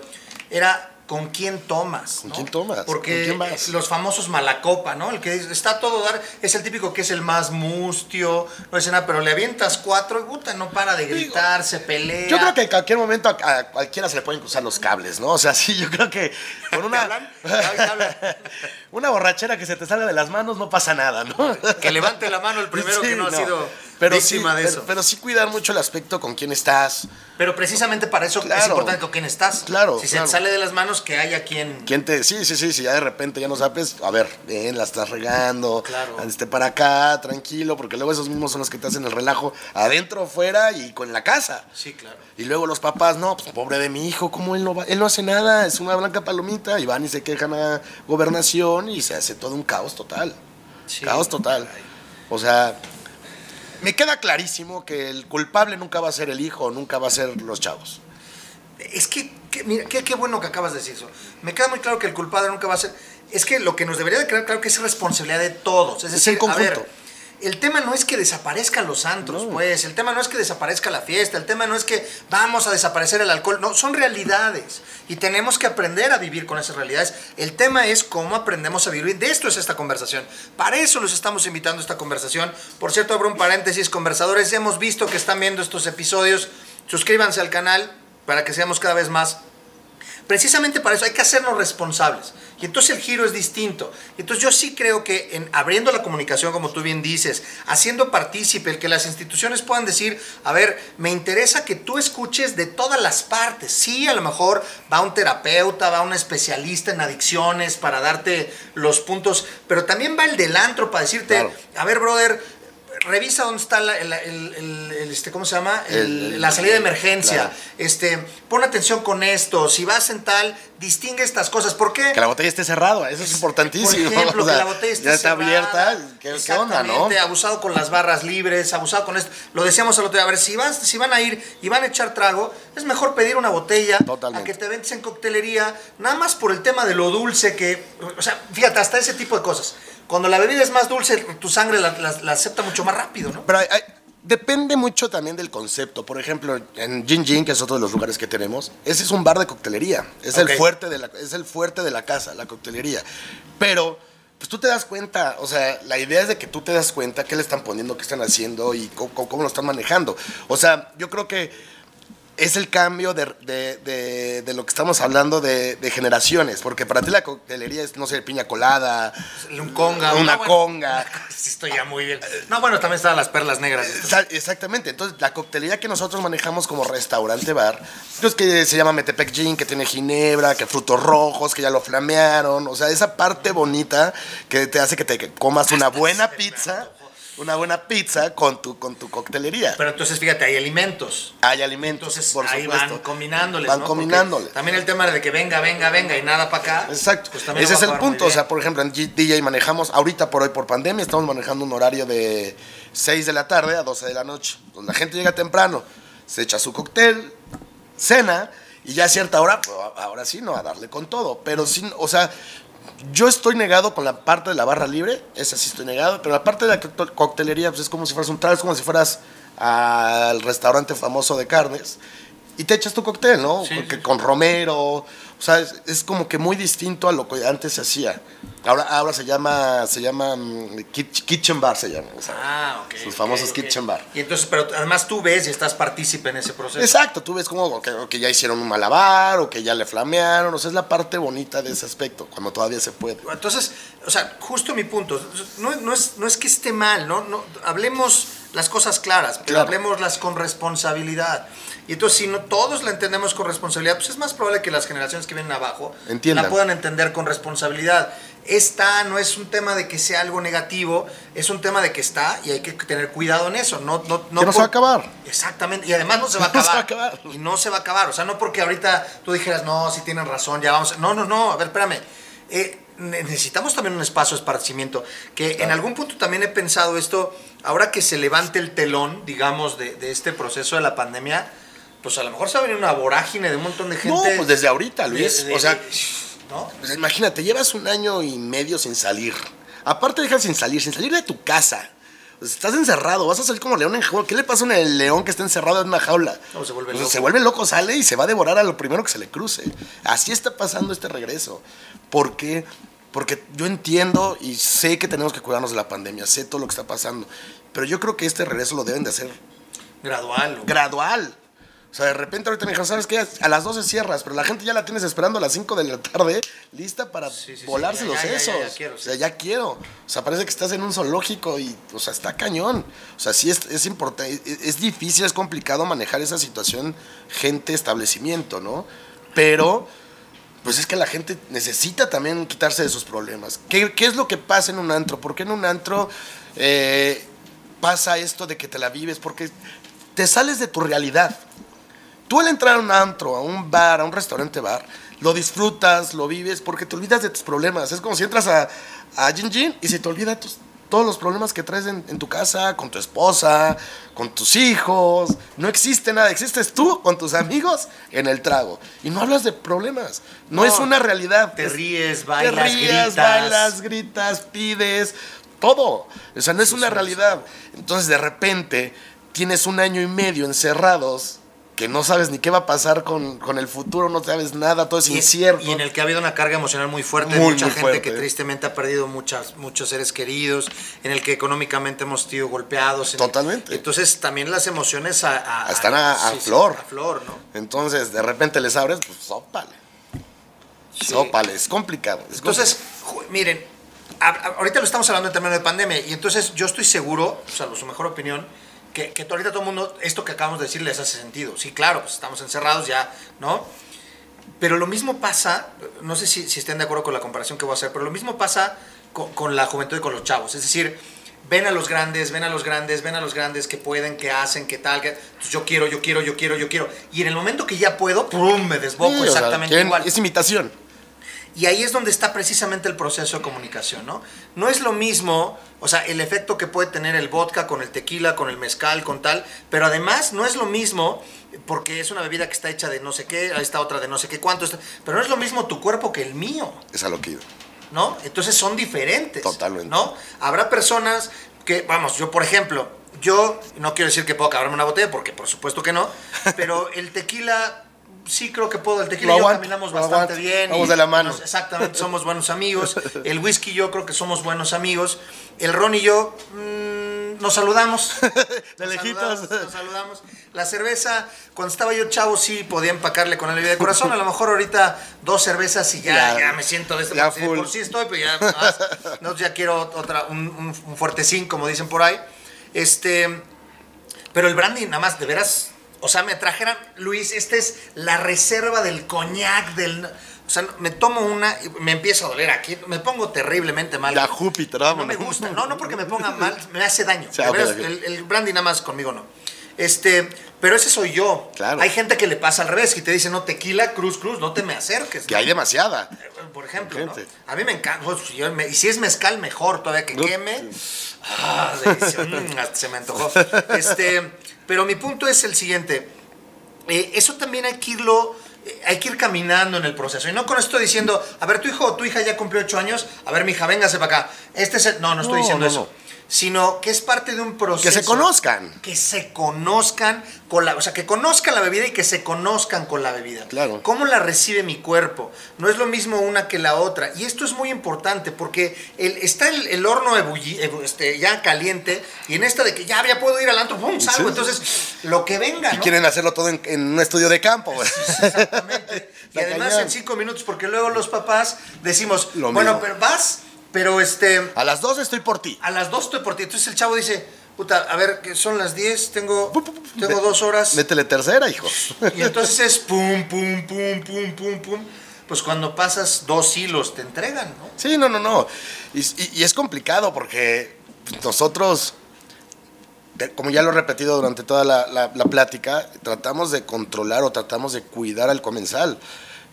era con quién tomas. ¿Con ¿no? quién tomas? Porque ¿Con quién vas? los famosos malacopa, ¿no? El que dice, está todo dar, es el típico que es el más mustio, no dice nada, pero le avientas cuatro y puta, no para de gritar, se pelea. Yo creo que en cualquier momento a, a cualquiera se le pueden cruzar los cables, ¿no? O sea, sí, yo creo que con una, hablan? Te hablan. Una borrachera que se te salga de las manos no pasa nada, ¿no? Que levante la mano el primero Sí, que no, ha sido pero víctima sí, de pero- eso. Pero, sí cuidar mucho el aspecto con quién estás, Pero precisamente para eso es importante con quién estás. Claro, Si claro. se te sale de las manos, que haya quien. quién te... Sí, sí, sí, si ya de repente ya no sabes, a ver, ven, la estás regando, Claro. este para acá, tranquilo, porque luego esos mismos son los que te hacen el relajo adentro, fuera y con la casa. Sí, claro. Y luego los papás, no, pues pobre de mi hijo, ¿cómo él no va? Él no hace nada, es una blanca palomita, y van y se quejan a gobernación y se hace todo un caos total. Sí. Caos total. O sea, me queda clarísimo que el culpable nunca va a ser el hijo, nunca va a ser los chavos. Es que, que- mira, qué, qué bueno que acabas de decir eso. Me queda muy claro que el culpable nunca va a ser. Es que lo que nos debería de quedar claro que es responsabilidad de todos. Es Es decir, el conjunto. a ver, el tema no es que desaparezcan los antros, No. pues. El tema no es que desaparezca la fiesta. El tema no es que vamos a desaparecer el alcohol. No, son realidades. Y tenemos que aprender a vivir con esas realidades. El tema es cómo aprendemos a vivir. De esto es esta conversación. Para eso los estamos invitando a esta conversación. Por cierto, abro un paréntesis, conversadores. Hemos visto que están viendo estos episodios. Suscríbanse al canal para que seamos cada vez más precisamente para eso hay que hacernos responsables. Y entonces el giro es distinto. Y entonces yo sí creo que en abriendo la comunicación, como tú bien dices, haciendo partícipe, el que las instituciones puedan decir, a ver, me interesa que tú escuches de todas las partes. Sí, a lo mejor va un terapeuta, va un especialista en adicciones para darte los puntos, pero también va el del antro para decirte, Claro. a ver, brother, revisa dónde está la, el, el- el- el, este, ¿cómo se llama? La salida de emergencia. claro. Este, pon atención con esto. Si vas en tal, distingue estas cosas. ¿Por qué? Que la botella esté cerrada, eso es importantísimo. Por ejemplo, O sea, que la botella esté ya está cerrada. abierta, ¿qué, qué onda, no? Abusado con las barras libres, abusado con esto. Lo decíamos el otro día, a ver, si, vas, si van a ir y van a echar trago, es mejor pedir una botella Totalmente. a que te ventes en coctelería, nada más por el tema de lo dulce que, o sea, fíjate, hasta ese tipo de cosas. Cuando la bebida es más dulce, tu sangre la, la- la acepta mucho más rápido, ¿no? Pero hay- hay- depende mucho también del concepto. Por ejemplo, en Gin Gin, que es otro de los lugares que tenemos, ese es un bar de coctelería. Es, el, fuerte de la, es el fuerte de la casa, la coctelería. Pero, pues tú te das cuenta, o sea, la idea es de que tú te das cuenta qué le están poniendo, qué están haciendo y cómo, cómo lo están manejando. O sea, yo creo que es el cambio de, de- de- de lo que estamos hablando de, de generaciones. Porque para ti la coctelería es, no sé, piña colada, Un conga. una bueno, conga. Sí, estoy ya muy bien. No, bueno, también estaban las perlas negras. Exa- Exactamente, entonces la coctelería que nosotros manejamos como restaurante bar, pues que se llama Metepec Gin, que tiene ginebra, que frutos rojos, que ya lo flamearon, o sea, esa parte bonita que te hace que te comas una buena pizza. Una buena pizza con tu, con tu coctelería. Pero entonces, fíjate, hay alimentos. Hay alimentos, Entonces por ahí supuesto. van combinándoles. Van ¿no? Porque. También el tema de que venga, venga, venga y nada para acá. Exacto. pues Ese es el punto. O sea, por ejemplo, en DJ manejamos, ahorita por hoy por pandemia, estamos manejando un horario de 6 de la tarde a 12 de la noche. Entonces, la gente llega temprano, se echa su cóctel, cena, y ya a cierta hora, pues, ahora sí, no, a darle con todo. Pero sí, o sea, yo estoy negado con la parte de la barra libre, esa sí estoy negado, pero la parte de la coctel- coctelería, pues es como si fueras un es como si fueras al restaurante famoso de carnes y te echas tu cóctel, ¿no? Sí, Porque sí. con romero, o sea, es, es como que muy distinto a lo que antes se hacía. Ahora, ahora se llama, se llama mm, kit- kitchen bar, se llama. o sea, Ah, ok. Sus ok, famosos ok. kitchen bar. Y entonces, pero además tú ves y estás partícipe en ese proceso. Exacto, tú ves como que, que ya hicieron un malabar o que ya le flamearon, o sea, es la parte bonita de ese aspecto, cuando todavía se puede. Entonces, o sea, justo mi punto, no, no es, no es que esté mal, ¿no? no hablemos las cosas claras, pero Claro. hablemoslas con responsabilidad. Y entonces, si no todos la entendemos con responsabilidad, pues es más probable que las generaciones que vienen abajo Entiendan. la puedan entender con responsabilidad. Esta no es un tema de que sea algo negativo, es un tema de que está y hay que tener cuidado en eso. No, no, no Que no se va a acabar. Exactamente, y además no se va a No se acabar. va a acabar. Y no se va a acabar. O sea, no porque ahorita tú dijeras, no, si tienen razón, ya vamos. No, no, no, a ver, espérame. Eh, ne- necesitamos también un espacio de esparcimiento. Que en algún punto también he pensado esto, ahora que se levante el telón, digamos, de, de este proceso de la pandemia, pues a lo mejor se va a venir una vorágine de un montón de No, gente. pues desde ahorita, Luis. o sea, ¿no? pues imagínate, llevas un año y medio sin salir. Aparte, dejas sin salir, sin salir de tu casa. Sea, estás encerrado, vas a salir como león en jaula. ¿Qué le pasa a un león que está encerrado en una jaula? No, se vuelve loco. se vuelve loco, sale y se va a devorar a lo primero que se le cruce. Así está pasando este regreso. ¿Por qué? Porque yo entiendo y sé que tenemos que cuidarnos de la pandemia, sé todo lo que está pasando. Pero yo creo que este regreso lo deben de hacer Gradual. o- gradual. O sea, de repente ahorita me dijeron, ¿sabes qué? A las 12 cierras, pero la gente ya la tienes esperando a las 5 de la tarde, lista para Sí, sí, sí, volarse ya, los ya, sesos. ya quiero, o sea, ya quiero. O sea, parece que estás en un zoológico y, o sea, está cañón. O sea, sí es, es importante, es, es difícil, es complicado manejar esa situación gente-establecimiento, ¿no? Pero, pues es que la gente necesita también quitarse de sus problemas. ¿Qué, qué es lo que pasa en un antro? ¿Por qué en un antro eh, pasa esto de que te la vives? Porque te sales de tu realidad. Tú al entrar a un antro, a un bar, a un restaurante bar, lo disfrutas, lo vives, porque te olvidas de tus problemas. Es como si entras a, a Gin Gin y se te olvida tus- todos los problemas que traes en, en tu casa, con tu esposa, con tus hijos. No existe nada, existes tú con tus amigos en el trago. Y no hablas de problemas. No, No, es una realidad. te Es- ríes, bailas, te ríes, gritas. bailas, gritas, pides, todo. O sea, no es una realidad. Entonces, de repente, tienes un año y medio encerrados que no sabes ni qué va a pasar con, con el futuro, no sabes nada, todo es Y, incierto. y en el que ha habido una carga emocional muy fuerte, Muy, mucha muy gente fuerte. que tristemente ha perdido muchas, muchos seres queridos, en el que económicamente hemos sido golpeados. el- Totalmente. entonces también las emociones a, a- Están a- a sí, sí, flor. a flor, ¿no? Entonces, de repente les abres, pues sópale. Sópale, es complicado. es Entonces, miren, ahorita lo estamos hablando en términos de pandemia y entonces yo estoy seguro, salvo su mejor opinión, que, que ahorita todo el mundo, esto que acabamos de decir les hace sentido. Sí, claro, pues estamos encerrados ya, ¿no? Pero lo mismo pasa, no sé si, si estén de acuerdo con la comparación que voy a hacer, pero lo mismo pasa con, con la juventud y con los chavos. Es decir, ven a los grandes, ven a los grandes, ven a los grandes que pueden, que hacen, que tal, que entonces yo quiero, yo quiero, yo quiero, yo quiero. Y en el momento que ya puedo, ¡pum! me desboco Sí, o sea, exactamente igual. Es imitación. Y ahí es donde está precisamente el proceso de comunicación, ¿no? No es lo mismo, o sea, el efecto que puede tener el vodka con el tequila, con el mezcal, con tal, pero además no es lo mismo porque es una bebida que está hecha de no sé qué, esta otra de no sé qué cuánto, pero no es lo mismo tu cuerpo que el mío. Es a lo que iba. ¿no? Entonces son diferentes. Totalmente. ¿No? Habrá personas que, vamos, yo por ejemplo, yo no quiero decir que puedo acabarme una botella, porque por supuesto que no, pero el tequila, sí creo que puedo. El tequila y yo aguanto, caminamos bastante aguanto. bien. Vamos y de la mano. nos- exactamente, somos buenos amigos. El whisky yo creo que somos buenos amigos. El ron y yo mm, nos saludamos. De lejitos. nos saludamos. La cerveza, cuando estaba yo chavo, sí podía empacarle con la bebida de corazón. A lo mejor ahorita dos cervezas y ya, Ya. ya me siento de este Ya full. por sí estoy, pero ya más. No, ya quiero otra, un, un, un fuertecín, como dicen por ahí. Este, pero el brandy, nada más, de veras, o sea, me trajeran, Luis, esta es la reserva del coñac, del... O sea, me tomo una y me empieza a doler aquí, me pongo terriblemente mal. Ya, Júpiter, No vámonos. me gusta, no, no porque me ponga mal, me hace daño. Veras, ok. El, el brandy nada más conmigo no. Este, pero ese soy yo. Claro. Hay gente que le pasa al revés, que te dice, no, tequila, cruz, cruz, no te me acerques. Que hay demasiada. Por ejemplo, ¿no? A mí me encanta. pues, y si es mezcal, mejor todavía que No. queme. Ah. Mm, se me antojó. Este, pero mi punto es el siguiente. Eh, eso también hay que irlo. eh, Hay que ir caminando en el proceso. Y no con esto diciendo, a ver, tu hijo o tu hija ya cumplió ocho años, a ver, mi hija, véngase para acá. Este es el- No, no estoy No, diciendo no, eso. no. Sino que es parte de un proceso. Que se conozcan. Que se conozcan con la. O sea, que conozcan la bebida y que se conozcan con la bebida. Claro. ¿Cómo la recibe mi cuerpo? No es lo mismo una que la otra. Y esto es muy importante porque el- está el, el horno ebulli- ebu- este, ya caliente y en esta de que ya, ya puedo ir al antro, ¡pum! salgo. Sí. Entonces, lo que venga, Y ¿no? quieren hacerlo todo en, en un estudio de campo. güey. Exactamente. Y además cañón. en cinco minutos, porque luego los papás decimos, Lo bueno, mismo. pero vas, pero este, A las dos estoy por ti. a las dos estoy por ti. Entonces el chavo dice, puta, a ver, que son las 10, tengo, tengo dos horas. Métele tercera, hijo. Y entonces es pum, pum, pum, pum, pum, pum. Pues cuando pasas dos hilos te entregan, ¿no? Sí, no, no, no. Y, y- y es complicado porque nosotros, como ya lo he repetido durante toda la, la- la plática, tratamos de controlar o tratamos de cuidar al comensal.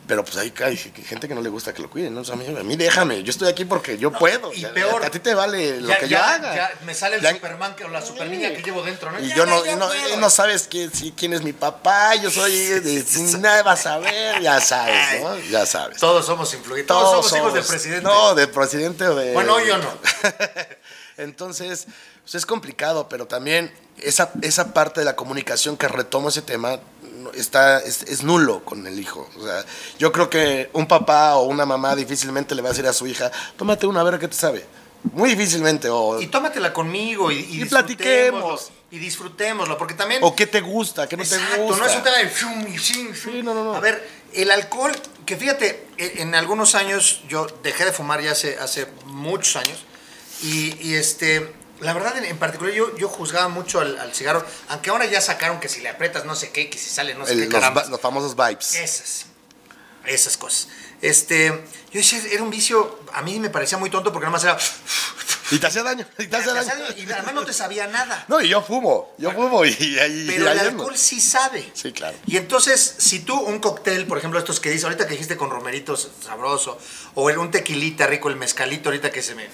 Pero pues hay, hay gente que no le gusta que lo cuiden, ¿no? O sea, a, mí, a mí déjame, yo estoy aquí porque yo puedo. y peor. A ti te vale lo ya, que ya, yo haga. ya me sale el Ya- Superman que- o la super niña que llevo dentro, ¿no? Y yo no, no, sabes quién, si- quién es mi papá, yo soy de, nada vas a ver, ya sabes, ¿no? Ya sabes. Todos somos influyentes. Todos, somos hijos del presidente. No, del presidente o de. Bueno, yo no. Entonces, pues es complicado, pero también esa, esa parte de la comunicación que retomo ese tema no- está, es, es nulo con el hijo. O sea, yo creo que un papá o una mamá difícilmente le va a decir a su hija, tómate una, a ver qué te sabe. Muy difícilmente. O, Y tómatela conmigo y, y, Y platiquemos. Y disfrutémoslo, porque también... o qué te gusta, qué no Exacto, te gusta. no es un tema de... y fin, fium. Sí, no, no, no. A ver, el alcohol, que fíjate, e- en algunos años yo dejé de fumar ya hace, hace muchos años y, y, este... La verdad, en, en particular, yo, yo juzgaba mucho al, al cigarro, aunque ahora ya sacaron que si le aprietas no sé qué, que si sale no sé El- qué los, los famosos vibes. Esas. Esas cosas. Este, yo decía, era un vicio, a mí me parecía muy tonto porque nada más era... Y te hace daño, y te hace daño. Y además no te sabía nada. No, y yo fumo, yo fumo y, y- Pero y el ahí alcohol sí sabe. Sí, claro. Y entonces, si tú un cóctel, por ejemplo, estos que dices, ahorita que dijiste con romeritos sabroso, o el, un tequilita rico, el mezcalito ahorita que se me...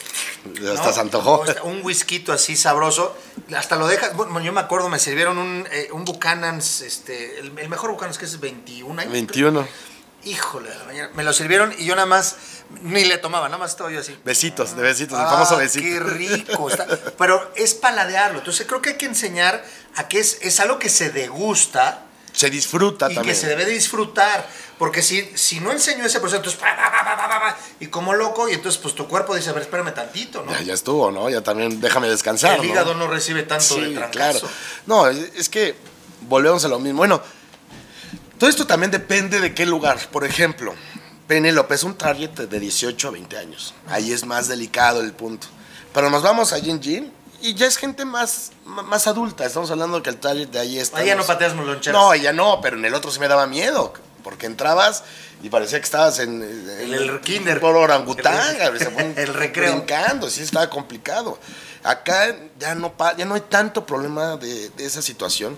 Hasta se antojó. O un whisky así sabroso, hasta lo dejas... Bueno, yo me acuerdo, me sirvieron un, eh, un Buchanan's, este, el, el mejor Buchanan's que es 21 años. 21. Híjole, de la mañana. me lo sirvieron y yo nada más ni le tomaba, nada más estaba yo así. Besitos, de besitos, el Ah, famoso besito. Qué rico. está. Pero es paladearlo. Entonces creo que hay que enseñar a que es, es algo que se degusta Se disfruta y también. que se debe de disfrutar. Porque si, si no enseño ese proceso, entonces, y como loco, y entonces pues tu cuerpo dice, a ver, espérame tantito, ¿no? Ya, ya estuvo, ¿no? Ya también déjame descansar. El hígado no recibe tanto de trancazo. claro. No, es es que volvemos a lo mismo. Bueno, todo esto también depende de qué lugar. Por ejemplo, Penélope es un target de 18 a 20 años. Ahí es más delicado el punto. Pero nos vamos a Gin Gin y ya es gente más, más adulta. Estamos hablando que el target de ahí está. Ahí ya no pateas moloncheras. No, ya no, pero en el otro sí me daba miedo. porque entrabas y parecía que estabas en, En el kinder. Por orangután, El- un- el recreo. Brincando, sí estaba complicado. Acá ya no, ya no hay tanto problema de, de esa situación.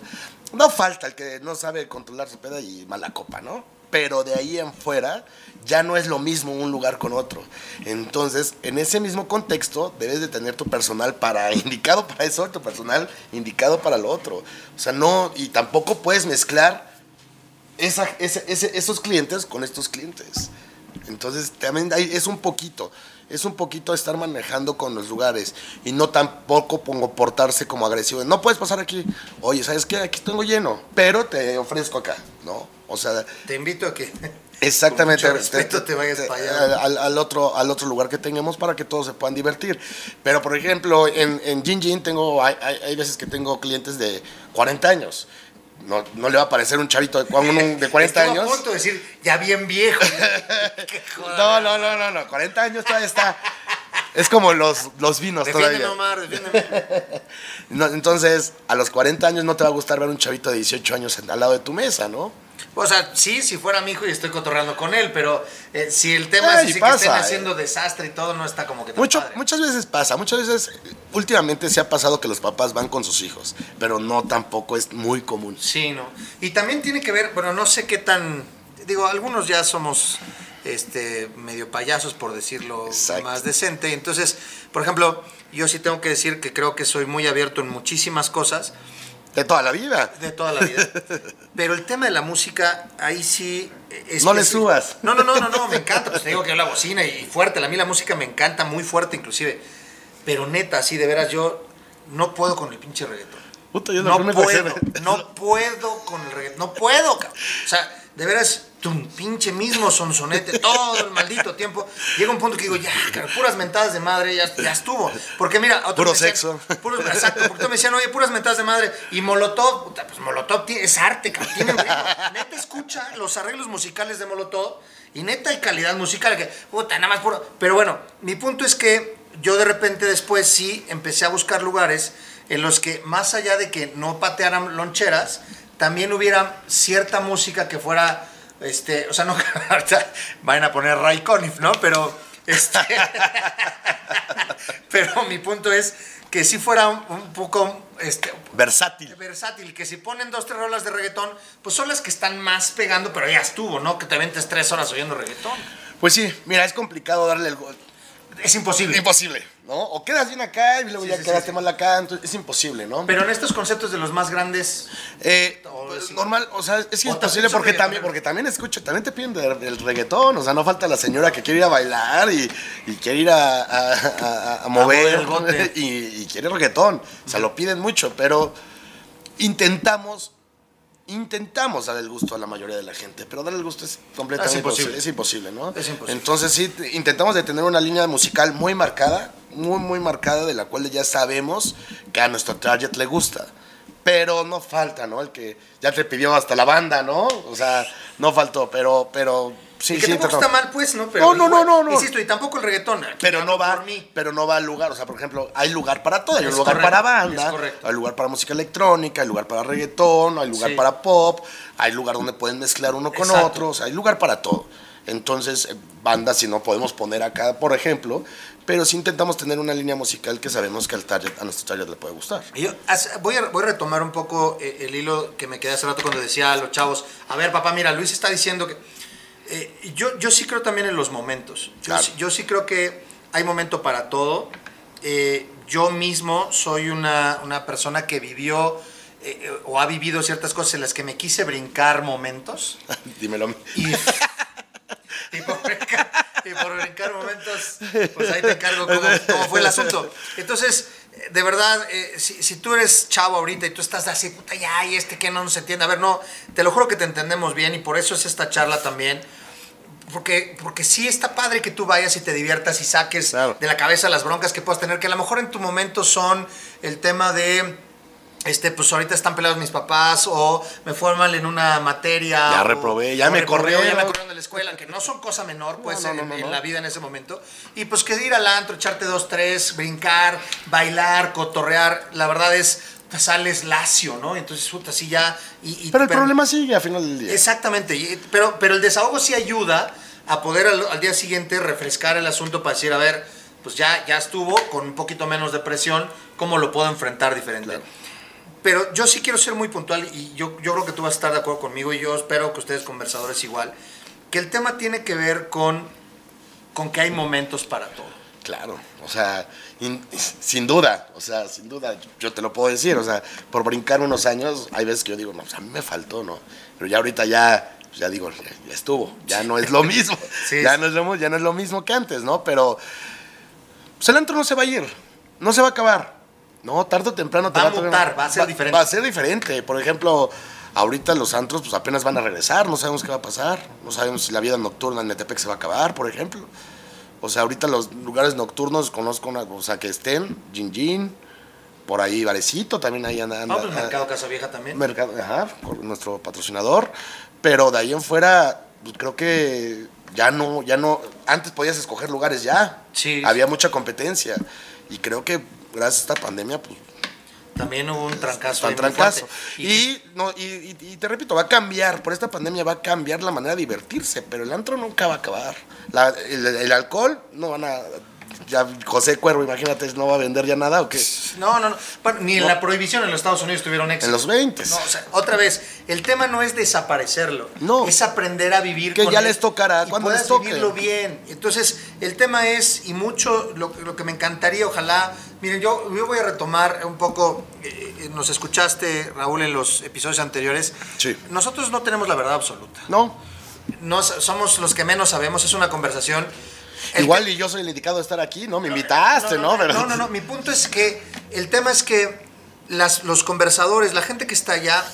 No falta el que no sabe controlar su peda y mala copa, ¿no? Pero de ahí en fuera ya no es lo mismo un lugar con otro. Entonces, en ese mismo contexto, debes de tener tu personal para indicado para eso, tu personal indicado para lo otro. O sea, no, y tampoco puedes mezclar esos clientes con estos clientes. Entonces, también es un poquito, es un poquito estar manejando con los lugares y no tampoco portarse como agresivo. No puedes pasar aquí, oye, ¿sabes qué? Aquí tengo lleno, pero te ofrezco acá, ¿no? O sea, Te invito a que. Exactamente. Con mucho respeto te vayas para allá. Al, al otro, al otro lugar que tengamos para que todos se puedan divertir. Pero, por ejemplo, en, en Gin Gin tengo, hay, hay, hay veces que tengo clientes de 40 años. No, no le va a parecer un chavito de, un- de 40 Estuvo años. a punto de decir, ya bien viejo. No, no, no, no, no. 40 años todavía está. Es como los, los vinos Defiéndeme, todavía. Omar, defiéndeme. No, entonces, a los 40 años no te va a gustar ver un chavito de 18 años al lado de tu mesa, ¿no? O sea, sí, si fuera mi hijo y estoy cotorreando con él, pero eh, si el tema Ay, es así que estén eh. haciendo desastre y todo, no está como que tan Mucho, padre. muchas veces pasa, muchas veces, últimamente se ha pasado que los papás van con sus hijos, pero no tampoco es muy común. Sí, ¿no? Y también tiene que ver, bueno, no sé qué tan, digo, algunos ya somos este medio payasos por decirlo Exacto. más decente. Entonces, por ejemplo, yo sí tengo que decir que creo que soy muy abierto en muchísimas cosas De toda la vida. de toda la vida. Pero el tema de la música, ahí sí. es- No le subas. No, no, no, no, no, me encanta. Pues te digo que yo la bocina y fuerte. A mí la música me encanta, muy fuerte inclusive. Pero neta, sí, de veras, yo no puedo con el pinche reggaetón. Puta, yo No primera puedo, no puedo con el reggaetón. No puedo, cabrón. O sea, de veras, un pinche mismo sonsonete todo el maldito tiempo. Llega un punto que digo, ya, puras mentadas de madre, ya, ya estuvo. Porque mira, Puro decían- sexo. Puros, exacto, porque todos me decían, oye, puras mentadas de madre. Y Molotov, puta, pues Molotov es arte, tiene. Neta, escucha los arreglos musicales de Molotov y neta hay calidad musical que, puta, nada más puro. Pero bueno, mi punto es que yo de repente después sí empecé a buscar lugares en los que, más allá de que no patearan loncheras, también hubiera cierta música que fuera, este, o sea, no ahorita vayan a poner Ray Conniff, ¿no? Pero, este, pero mi punto es que si fuera un, un poco, este, Versátil. versátil, que si ponen dos, tres rolas de reggaetón, pues son las que están más pegando, pero ya estuvo, ¿no? Que te ventes tres horas oyendo reggaetón. Pues sí, mira, es complicado darle el gol. Es imposible. Imposible, ¿no? O quedas bien acá y luego Sí, ya sí, quedaste sí. mal acá, entonces es imposible, ¿no? Pero en estos conceptos de los más grandes, Eh, pues, es- normal, o sea, es que es posible porque también, porque también escucho, también te piden de- del reggaetón, o sea, no falta la señora que quiere ir a bailar y, y quiere ir a, a- a- a mover mover el bote. y, y quiere reggaetón, o sea, lo piden mucho, pero intentamos, intentamos dar el gusto a la mayoría de la gente, pero dar el gusto es completamente Es imposible. es imposible, ¿no? Es imposible. Entonces sí, te- intentamos de tener una línea musical muy marcada, muy, muy marcada, de la cual ya sabemos que a nuestro target le gusta. Pero no falta, ¿no? El que ya te pidió hasta la banda, ¿no? O sea, no faltó, pero, pero sí, y que sí. tampoco está mal, pues, ¿no? Pero No, no, igual, no, no, no. Insisto, y tampoco el reggaetón. Pero no va, pero no va al lugar. O sea, por ejemplo, hay lugar para todo. Hay Es lugar correcto, para banda, hay lugar para música electrónica, hay lugar para reggaetón, hay lugar Sí. para pop, hay lugar donde pueden mezclar uno con Exacto. otro, o sea, hay lugar para todo. Entonces, eh, bandas si no podemos poner acá, por ejemplo, pero sí intentamos tener una línea musical que sabemos que al target, a nuestro target le puede gustar. Yo, voy, a, voy a retomar un poco eh, el hilo que me quedé hace rato cuando decía a los chavos, a ver papá, mira, Luis está diciendo que... eh, yo, yo sí creo también en los momentos. Yo, Claro. sí, yo sí creo que hay momento para todo. Eh, yo mismo soy una, una persona que vivió eh, o ha vivido ciertas cosas en las que me quise brincar momentos. Dímelo. Y, y por brincar, y por brincar momentos, pues ahí te encargo cómo, cómo fue el asunto. Entonces, de verdad, eh, si, si tú eres chavo ahorita y tú estás así, puta, ya, y este que no nos entiende. A ver, no, te lo juro que te entendemos bien y por eso es esta charla también. Porque, porque sí está padre que tú vayas y te diviertas y saques Claro. de la cabeza las broncas que puedas tener, que a lo mejor en tu momento son el tema de este, pues ahorita están peleados mis papás o me fue mal en una materia. Ya o- reprobé, ya me reprobé, Ya me corrieron. de la escuela, que no son cosa menor, pues, No, no, en, no, en no. la vida en ese momento. Y pues que ir al antro, echarte dos, tres, brincar, bailar, cotorrear, la verdad es sales lacio, ¿no? Entonces, puta, así ya... Y, y- Pero el problema sigue a final del día. Exactamente, y- pero, pero el desahogo sí ayuda a poder al, al día siguiente refrescar el asunto para decir, a ver, pues ya, ya estuvo, con un poquito menos de presión, ¿cómo lo puedo enfrentar diferente? Pero yo sí quiero ser muy puntual y yo, yo creo que tú vas a estar de acuerdo conmigo y yo espero que ustedes conversadores igual, que el tema tiene que ver con, con que hay momentos para todo. Claro, o sea, in- sin duda, o sea, sin duda, yo te lo puedo decir, o sea, por brincar unos años, hay veces que yo digo, no, o sea, a mí me faltó, ¿no? Pero ya ahorita ya, pues ya digo, ya, ya estuvo, ya no es lo mismo, Sí. ya, no es lo, ya no es lo mismo que antes, ¿no? Pero, pues el antro no se va a ir, no se va a acabar, ¿no? Tarde o temprano te Va a mutar, va a ser diferente. Va a ser diferente, por ejemplo, ahorita los antros, pues apenas van a regresar, no sabemos qué va a pasar, no sabemos si la vida nocturna en Metepec se va a acabar, por ejemplo. O sea, ahorita los lugares nocturnos conozco una, o sea, que estén, Gin Gin, por ahí Varecito también ahí anda. Anda- pues Mercado Casa Vieja también. Mercado, ajá, con nuestro patrocinador. Pero de ahí en fuera, pues, creo que ya no, ya no, antes podías escoger lugares ya. Sí. Había mucha competencia. Y creo que gracias a esta pandemia, pues, También hubo un trancazo. muy trancazo. Y, no, y, y- y te repito, va a cambiar, por esta pandemia va a cambiar la manera de divertirse, pero el antro nunca va a acabar. La- el, el alcohol, no van a... Ya José Cuervo, imagínate, no va a vender ya nada o qué. No, no, no. Bueno, ni en la prohibición en los Estados Unidos tuvieron éxito. En los 20. No, o sea, otra vez, el tema no es desaparecerlo. No. Es aprender a vivir Que con ya él les tocará cuando les toque. vivirlo bien. Entonces, el tema es, y mucho, lo, lo que me encantaría, ojalá. Miren, yo, yo voy a retomar un poco. eh, eh, nos escuchaste, Raúl, en los episodios anteriores. Sí. Nosotros no tenemos la verdad absoluta. No, No, somos los que menos sabemos. Es una conversación. El igual y yo soy el indicado de estar aquí, ¿no? Me invitaste, ¿no? Pero- no, no, no. Mi punto es que el tema es que las, los conversadores, la gente que está allá,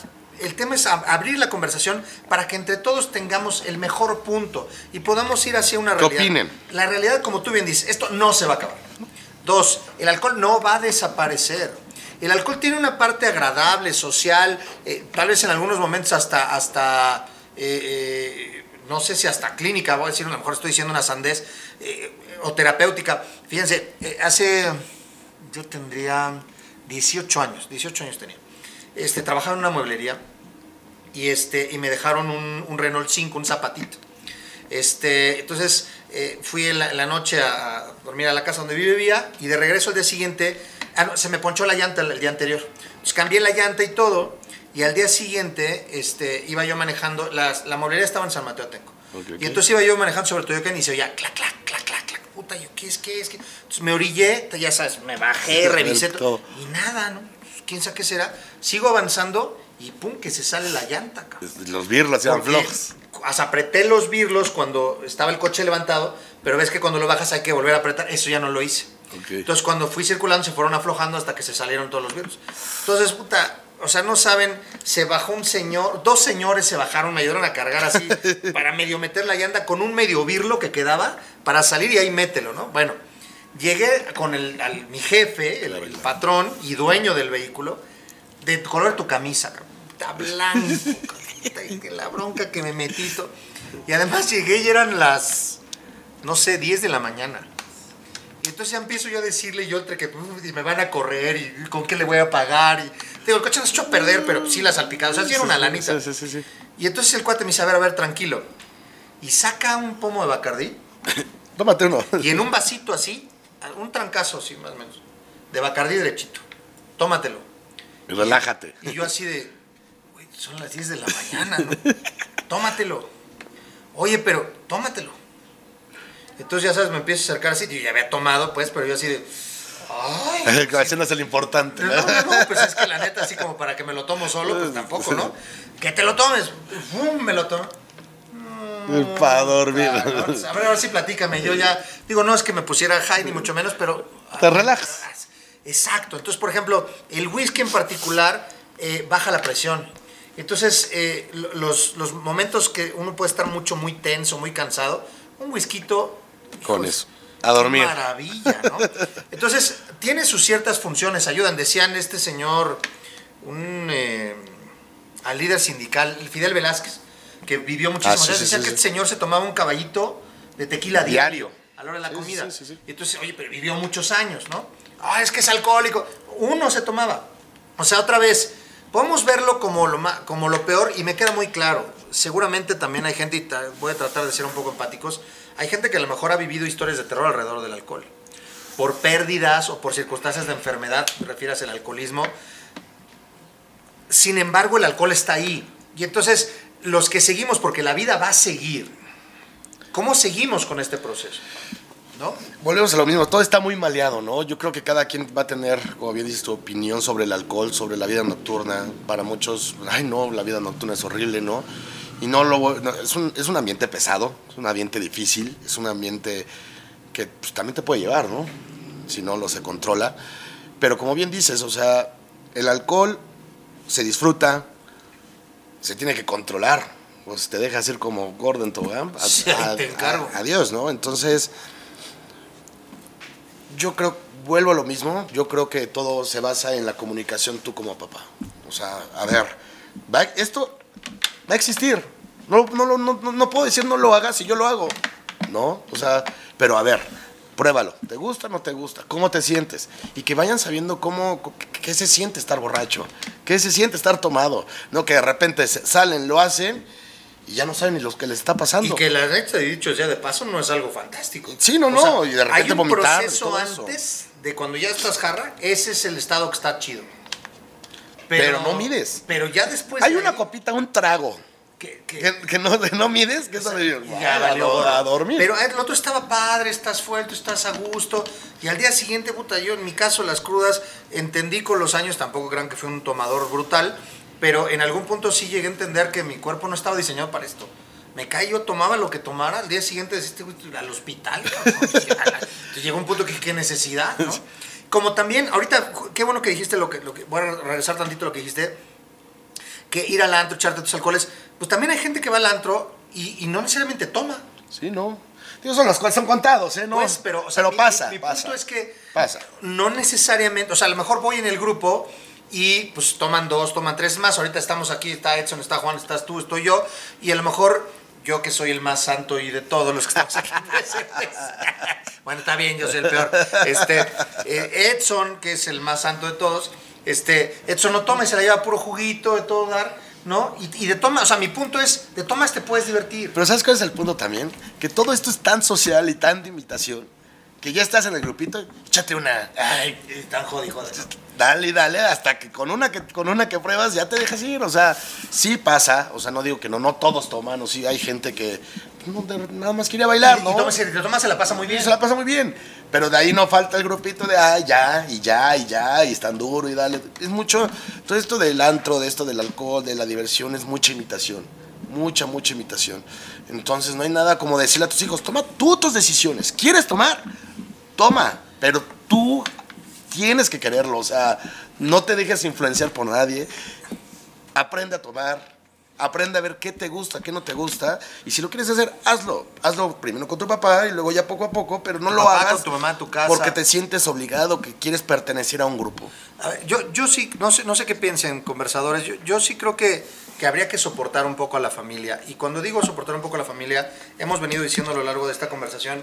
el tema es ab- abrir la conversación para que entre todos tengamos el mejor punto y podamos ir hacia una ¿Qué realidad. opinen? La realidad, como tú bien dices, esto no se va a acabar. Dos, el alcohol no va a desaparecer. El alcohol tiene una parte agradable, social, eh, tal vez en algunos momentos hasta, hasta eh, eh, no sé si hasta clínica, voy a decir, a lo mejor estoy diciendo una sandez, eh, o terapéutica. Fíjense, eh, hace, yo tendría 18 años, 18 años tenía. Este, trabajaba en una mueblería y, este, y me dejaron un, Renault 5, un zapatito. Este, entonces eh, fui en la, noche a, dormir a la casa donde vivía y de regreso al día siguiente ah, no, se me ponchó la llanta el, día anterior. Cambié la llanta y todo y al día siguiente este, iba yo manejando, las- la mueblería estaba en San Mateo Atenco. Ok, ok. Y entonces iba yo manejando sobre Toyocan y se oía clac, clac, clac, clac, clac. Puta, yo, ¿qué es, qué es? qué? Entonces me orillé, ya sabes, me bajé, revisé Todo. Y nada, ¿no? Pues, ¿Quién sabe qué será? Sigo avanzando y pum, que se sale la llanta, cabrón. Los birlos eran flojos. hasta apreté los birlos cuando estaba el coche levantado, pero ves que cuando lo bajas hay que volver a apretar. Eso ya no lo hice. Ok. Entonces cuando fui circulando se fueron aflojando hasta que se salieron todos los birlos. Entonces, puta, o sea, no saben, se bajó un señor, dos señores se bajaron, me ayudaron a cargar así para medio meter la llanta con un medio birlo que quedaba para salir y ahí mételo, ¿no? Bueno, llegué con el, al- mi jefe, el, el patrón y dueño del vehículo, de color tu camisa. Está blanco, la bronca que me metí. Y además llegué y eran las, no sé, 10 de la mañana. Y entonces ya empiezo yo a decirle, yo entre que "Uf, y me van a correr y con qué le voy a pagar. Y, digo, el coche nos echó a perder, pero sí la salpicada. O sea, sí era una lanita. Sí, sí, sí, sí. Y entonces el cuate me dice, a ver, a ver, tranquilo. Y saca un pomo de Bacardí Tómate uno. y en un vasito así, un trancazo así más o menos, de Bacardí derechito. Tómatelo. Y relájate. Y yo así de, güey, son las 10 de la mañana, ¿no? Tómatelo. Oye, pero tómatelo. Entonces ya sabes, me empiezo a acercar así, yo ya había tomado, pues, pero yo así de, ay. Haciéndose lo importante. No, no, no, pues es que la neta, así como para que me lo tomo solo, pues tampoco, ¿no? Que te lo tomes. ¡Fum! Me lo tomo. Para dormir. Ah, no, pues, a ver, ahora sí platícame. Yo ya, digo, no es que me pusiera high ni mucho menos, pero. Te relajas. Exacto. Entonces, por ejemplo, el whisky en particular eh, baja la presión. Entonces, eh, lo- los, los momentos que uno puede estar mucho, muy tenso, muy cansado, un whisky. Con eso. A dormir. Maravilla, ¿no? Entonces, tiene sus ciertas funciones, ayudan. Decían este señor, un eh, al líder sindical, Fidel Velázquez, que vivió muchísimos Ah, sí, años, sí, decía sí, que sí. este señor se tomaba un caballito de tequila diario, Diario. a la hora de la Sí, comida. sí, sí, sí. Y entonces, oye, pero vivió muchos años, ¿no? Ah, es que es alcohólico. Uno se tomaba. O sea, otra vez, podemos verlo como lo, ma- como lo peor y me queda muy claro. Seguramente también hay gente, y voy a tratar de ser un poco empáticos, hay gente que a lo mejor ha vivido historias de terror alrededor del alcohol. Por pérdidas o por circunstancias de enfermedad, refieras el alcoholismo. Sin embargo, el alcohol está ahí. Y entonces, los que seguimos, porque la vida va a seguir, ¿cómo seguimos con este proceso? ¿No? Volvemos a lo mismo, todo está muy maleado, ¿no? Yo creo que cada quien va a tener, como bien dices, tu opinión sobre el alcohol, sobre la vida nocturna. Para muchos, ay no, la vida nocturna es horrible, ¿no? Y no lo no, es, un, es un ambiente pesado, es un ambiente difícil, es un ambiente que pues, también te puede llevar, ¿no? Si no lo se controla. Pero como bien dices, o sea, el alcohol se disfruta, se tiene que controlar. Pues te deja ser como Gordon Tobogán. A- Sí, a- te encargo. a- adiós, ¿no? Entonces, yo creo, vuelvo a lo mismo, yo creo que todo se basa en la comunicación tú como papá. O sea, a ver, esto va a existir. No, no, no, no, no puedo decir no lo hagas si yo lo hago. ¿No? O sea, pero a ver, pruébalo. ¿Te gusta o no te gusta? ¿Cómo te sientes? Y que vayan sabiendo cómo, qué, se siente estar borracho, qué se siente estar tomado. No que de repente salen, lo hacen y ya no saben ni lo que les está pasando. Y que la neta, dicho ya de paso, no es algo fantástico. Sí, no, O no, sea, y de repente hay un vomitar proceso todo eso. antes de cuando ya estás jarra, ese es el estado que está chido. Pero no mides. Pero ya después. Hay de una ahí, copita, un trago. que, que- Que, que no, no mides, que eso de y ya valió a, dormir. Pero el otro estaba padre, estás suelto, estás a gusto. Y al día siguiente, puta, yo en mi caso, las crudas, entendí con los años, tampoco crean que fui un tomador brutal, pero en algún punto sí llegué a entender que mi cuerpo no estaba diseñado para esto. Me caí, yo tomaba lo que tomara, al día siguiente deciste, "Güey, al hospital. cabrón". Entonces llegó un punto que qué necesidad, ¿no? Como también, ahorita, qué bueno que dijiste lo que, lo que, voy a regresar tantito a lo que dijiste, que ir al antro, echarte tus alcoholes, pues también hay gente que va al antro y, y no necesariamente toma. Sí, no. Digo, son los cuales son contados, ¿eh? No, Pues, pero, o sea, pero mi- pasa, mi, mi pasa. punto es que Pasa. no necesariamente, o sea, a lo mejor voy en el grupo y pues toman dos, toman tres más. Ahorita estamos aquí, está Edson, está Juan, estás tú, estoy yo. Y a lo mejor yo que soy el más santo y de todos los que estamos aquí presentes. bueno, está bien, yo soy el peor. Este, eh, Edson, que es el más santo de todos, este, Edson no toma y se la lleva puro juguito de todo dar, ¿no? Y, y de toma, o sea, mi punto es, de tomas te puedes divertir. Pero ¿sabes cuál es el punto también? Que todo esto es tan social y tan de imitación que ya estás en el grupito, échate una. Ay, tan jodido, joder. Dale, dale, hasta que con una que con una que pruebas ya te dejas ir. O sea, sí pasa. O sea, no digo que no, no todos toman, o sí hay gente que no, nada más quiere bailar, ¿no? y tomas, y te tomas, se la pasa muy bien. se la pasa muy bien. Pero de ahí no falta el grupito de, ah, ya, y ya, y ya, y están duro, y dale. Es mucho, todo esto del antro, de esto del alcohol, de la diversión, es mucha imitación. Mucha, mucha imitación. Entonces no hay nada como decirle a tus hijos, toma tú tus decisiones. ¿Quieres tomar? Toma. Pero tú tienes que quererlo. O sea, no te dejes influenciar por nadie. Aprende a tomar. Aprende a ver qué te gusta, qué no te gusta. Y si lo quieres hacer, hazlo. Hazlo primero con tu papá y luego ya poco a poco, pero no Tu lo papá, hagas con tu mamá en tu casa. porque te sientes obligado, que quieres pertenecer a un grupo. A ver, yo, yo sí, no sé, no sé qué piensen conversadores, yo, yo sí creo que, que habría que soportar un poco a la familia. Y cuando digo soportar un poco a la familia, hemos venido diciendo a lo largo de esta conversación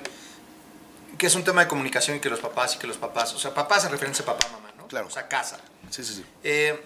que es un tema de comunicación y que los papás y que los papás, o sea, papás en referencia a papá, mamá, ¿no? Claro. O sea, casa. Sí, sí, sí. Eh,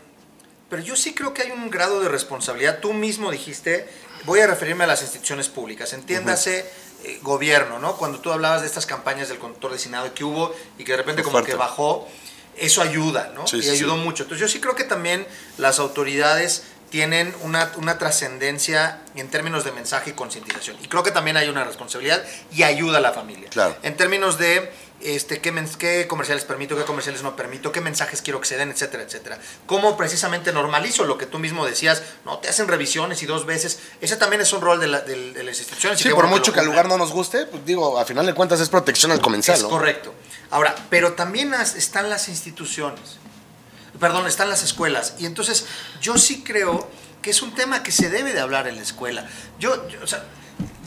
pero yo sí creo que hay un grado de responsabilidad. Tú mismo dijiste, voy a referirme a las instituciones públicas, entiéndase eh, gobierno, ¿no? Cuando tú hablabas de estas campañas del conductor designado que hubo y que de repente como que bajó, eso ayuda, ¿no? Sí, y ayudó sí. mucho. Entonces yo sí creo que también las autoridades tienen una, una trascendencia en términos de mensaje y concientización. Y creo que también hay una responsabilidad y ayuda a la familia. Claro. En términos de este, qué, qué comerciales permito, qué comerciales no permito, qué mensajes quiero que se den, etcétera, etcétera. Cómo precisamente normalizo lo que tú mismo decías, no te hacen revisiones y dos veces. Ese también es un rol de, la- del- de las instituciones. Sí, por bueno mucho lo que al lugar no nos guste, pues digo, a final de cuentas es protección al comensal, Es ¿no? correcto. Ahora, pero también están las instituciones. Perdón, están las escuelas. Y entonces yo sí creo que es un tema que se debe de hablar en la escuela. Yo, yo, o sea,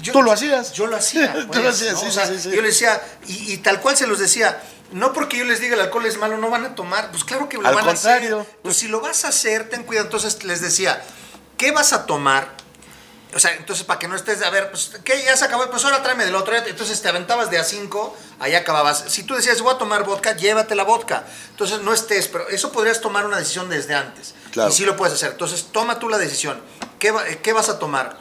yo- Tú lo hacías. Yo lo hacía. Tú pues, lo hacías, ¿no? sí, O sea, sí, sí. Yo les decía, y, y tal cual se los decía, no porque yo les diga el alcohol es malo, no van a tomar. Pues claro que lo Al van contrario. a hacer. Pues si lo vas a hacer, ten cuidado. Entonces les decía, ¿qué vas a tomar? O sea, entonces para que no estés, a ver, pues, ¿qué? Ya se acabó, pues ahora tráeme del otro. Entonces te aventabas de a 5, ahí acababas. Si tú decías, voy a tomar vodka, llévate la vodka. Entonces no estés, pero eso podrías tomar una decisión desde antes. Claro. Y sí lo puedes hacer. Entonces toma tú la decisión. ¿Qué, va- qué vas a tomar?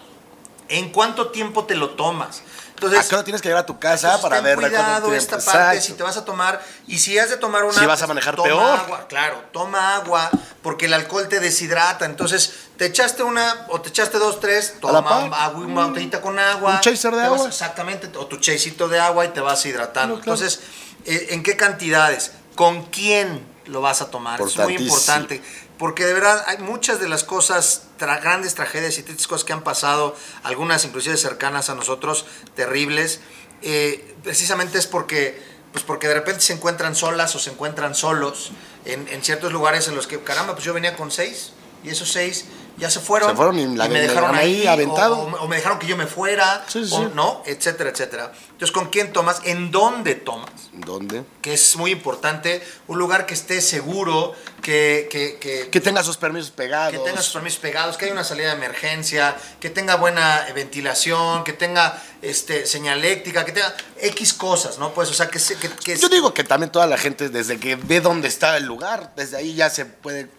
¿En cuánto tiempo te lo tomas? Entonces, ¿A qué hora tienes que llegar a tu casa para ten ver la cuidado esta parte, si te vas a tomar, y si has de tomar una... Si vas a pues, manejar toma peor. agua, claro, toma agua, porque el alcohol te deshidrata, entonces te echaste una, o te echaste dos, tres, toma un- agua, una botellita con agua. Un chaser de vas- agua. exactamente, o tu chasito de agua y te vas hidratando. No, claro. Entonces, eh, ¿en qué cantidades? ¿Con quién lo vas a tomar? Es muy importante. Porque de verdad hay muchas de las cosas, tra- grandes tragedias y tristes cosas que han pasado, algunas inclusive cercanas a nosotros, terribles, eh, precisamente es porque, pues porque de repente se encuentran solas o se encuentran solos en, en ciertos lugares en los que, caramba, pues yo venía con seis y esos seis ya se fueron, Se fueron y la- me me dejaron ahí, aventado. O, me dejaron que yo me fuera, Sí, sí, o no, etcétera, etcétera. Entonces, ¿con quién tomas? ¿En dónde tomas? ¿Dónde? que es muy importante, un lugar que esté seguro, que, que, que, Que tenga sus permisos pegados. que tenga sus permisos pegados, que haya una salida de emergencia, que tenga buena eh, ventilación, que tenga este, señaléctica, que tenga X cosas, ¿no? Pues, o sea, que, que, que Yo digo que también toda la gente, desde que ve dónde está el lugar, desde ahí ya se puede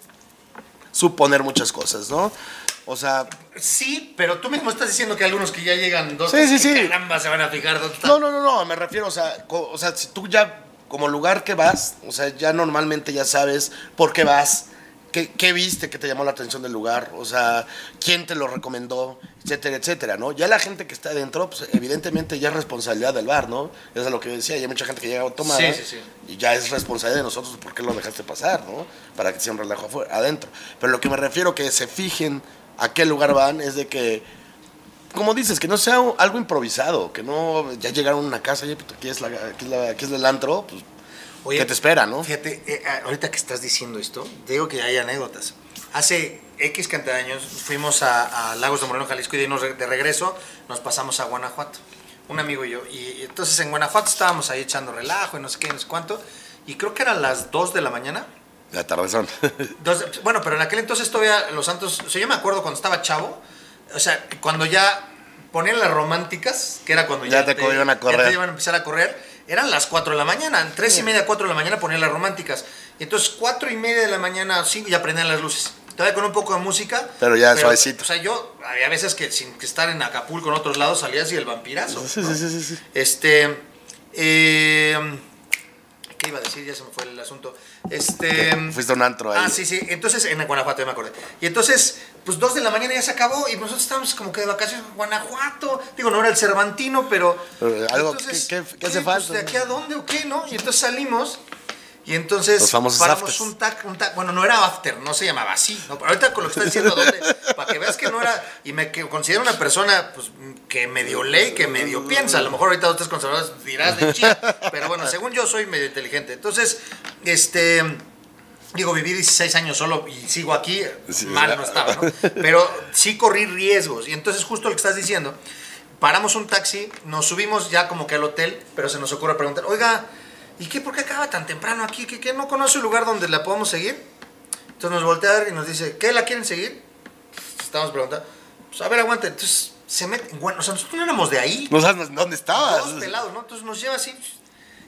suponer muchas cosas, ¿no? O sea, sí, pero tú mismo estás diciendo que algunos que ya llegan dos, Sí, sí, sí. caramba, se van a fijar dónde está. no, no, no, no, me refiero, o sea, o sea, si tú ya, como lugar que vas, o sea, ya normalmente ya sabes por qué vas, qué, qué viste que te llamó la atención del lugar, o sea, quién te lo recomendó, etcétera, etcétera, ¿no? Ya la gente que está adentro, pues evidentemente ya es responsabilidad del bar, ¿no? Eso es lo que yo decía, hay mucha gente que llega tomada Sí, sí, sí. y ya es responsabilidad de nosotros por qué lo dejaste pasar, ¿no? Para que sea un relajo afuera, adentro. Pero lo que me refiero que se fijen a qué lugar van es de que como dices, que no sea algo improvisado, que no ya llegaron a una casa, oye, pues, aquí es, la, aquí es, la- aquí es el antro, pues, Oye, ¿qué te espera, no? Fíjate, eh, ah, ahorita que estás diciendo esto, te digo que hay anécdotas. Hace X cantidad de años fuimos a, a Lagos de Moreno, Jalisco, y de, nos- de regreso nos pasamos a Guanajuato, un amigo y yo. Y entonces en Guanajuato estábamos ahí echando relajo y no sé qué, no sé cuánto. Y creo que eran las 2 de la mañana. La tardezón. Dos- bueno, pero en aquel entonces todavía los santos, o sea, yo me acuerdo cuando estaba chavo, o sea, cuando ya ponían las románticas, que era cuando Ya te iban a ya correr. te iban a empezar a correr, eran las 4 de la mañana, 3 y media, 4 de la mañana ponían las románticas. Y entonces 4 y media de la mañana, 5 ya prendían las luces. Todavía con un poco de música. Pero ya suavecito. O sea, yo había veces que sin que estar en Acapulco en otros lados salías y el vampirazo. Sí, ¿no? sí, sí, sí, sí. Este. eh, ¿Qué iba a decir? Ya se me fue el asunto. Este. Fuiste a un antro ahí. Ah, sí, sí. Entonces, en Guanajuato, ya me acordé. Y entonces, pues dos de la mañana ya se acabó y nosotros estábamos como que de vacaciones en Guanajuato. Digo, no era el Cervantino, pero. Pero algo, ¿qué- qué- qué hace pues, falta? ¿De aquí a dónde o qué, no? Y entonces salimos. Y entonces Los famosos paramos un tac, un tac, bueno, no era after, no se llamaba así, ¿no? Pero ahorita con lo que estás diciendo, ¿dónde? Para que veas que no era, y me que considero una persona, pues, que medio ley, que medio piensa, a lo mejor ahorita otros conservadores dirás de chía, pero bueno, según yo soy medio inteligente. Entonces, este, digo, viví 16 años solo y sigo aquí, Sí, mal no estaba, ¿no? Pero sí corrí riesgos, y entonces justo lo que estás diciendo, paramos un taxi, nos subimos ya como que al hotel, pero se nos ocurre preguntar, oiga, ¿y qué? ¿Por qué acaba tan temprano aquí? ¿Qué, qué no conoce un lugar donde la podamos seguir? Entonces nos voltea a ver y nos dice, ¿qué la quieren seguir? Estamos preguntando, pues a ver, aguanta. Entonces se mete, bueno, o sea, nosotros no éramos de ahí, No sabes dónde estabas. dos pelados, ¿no? Entonces nos lleva así.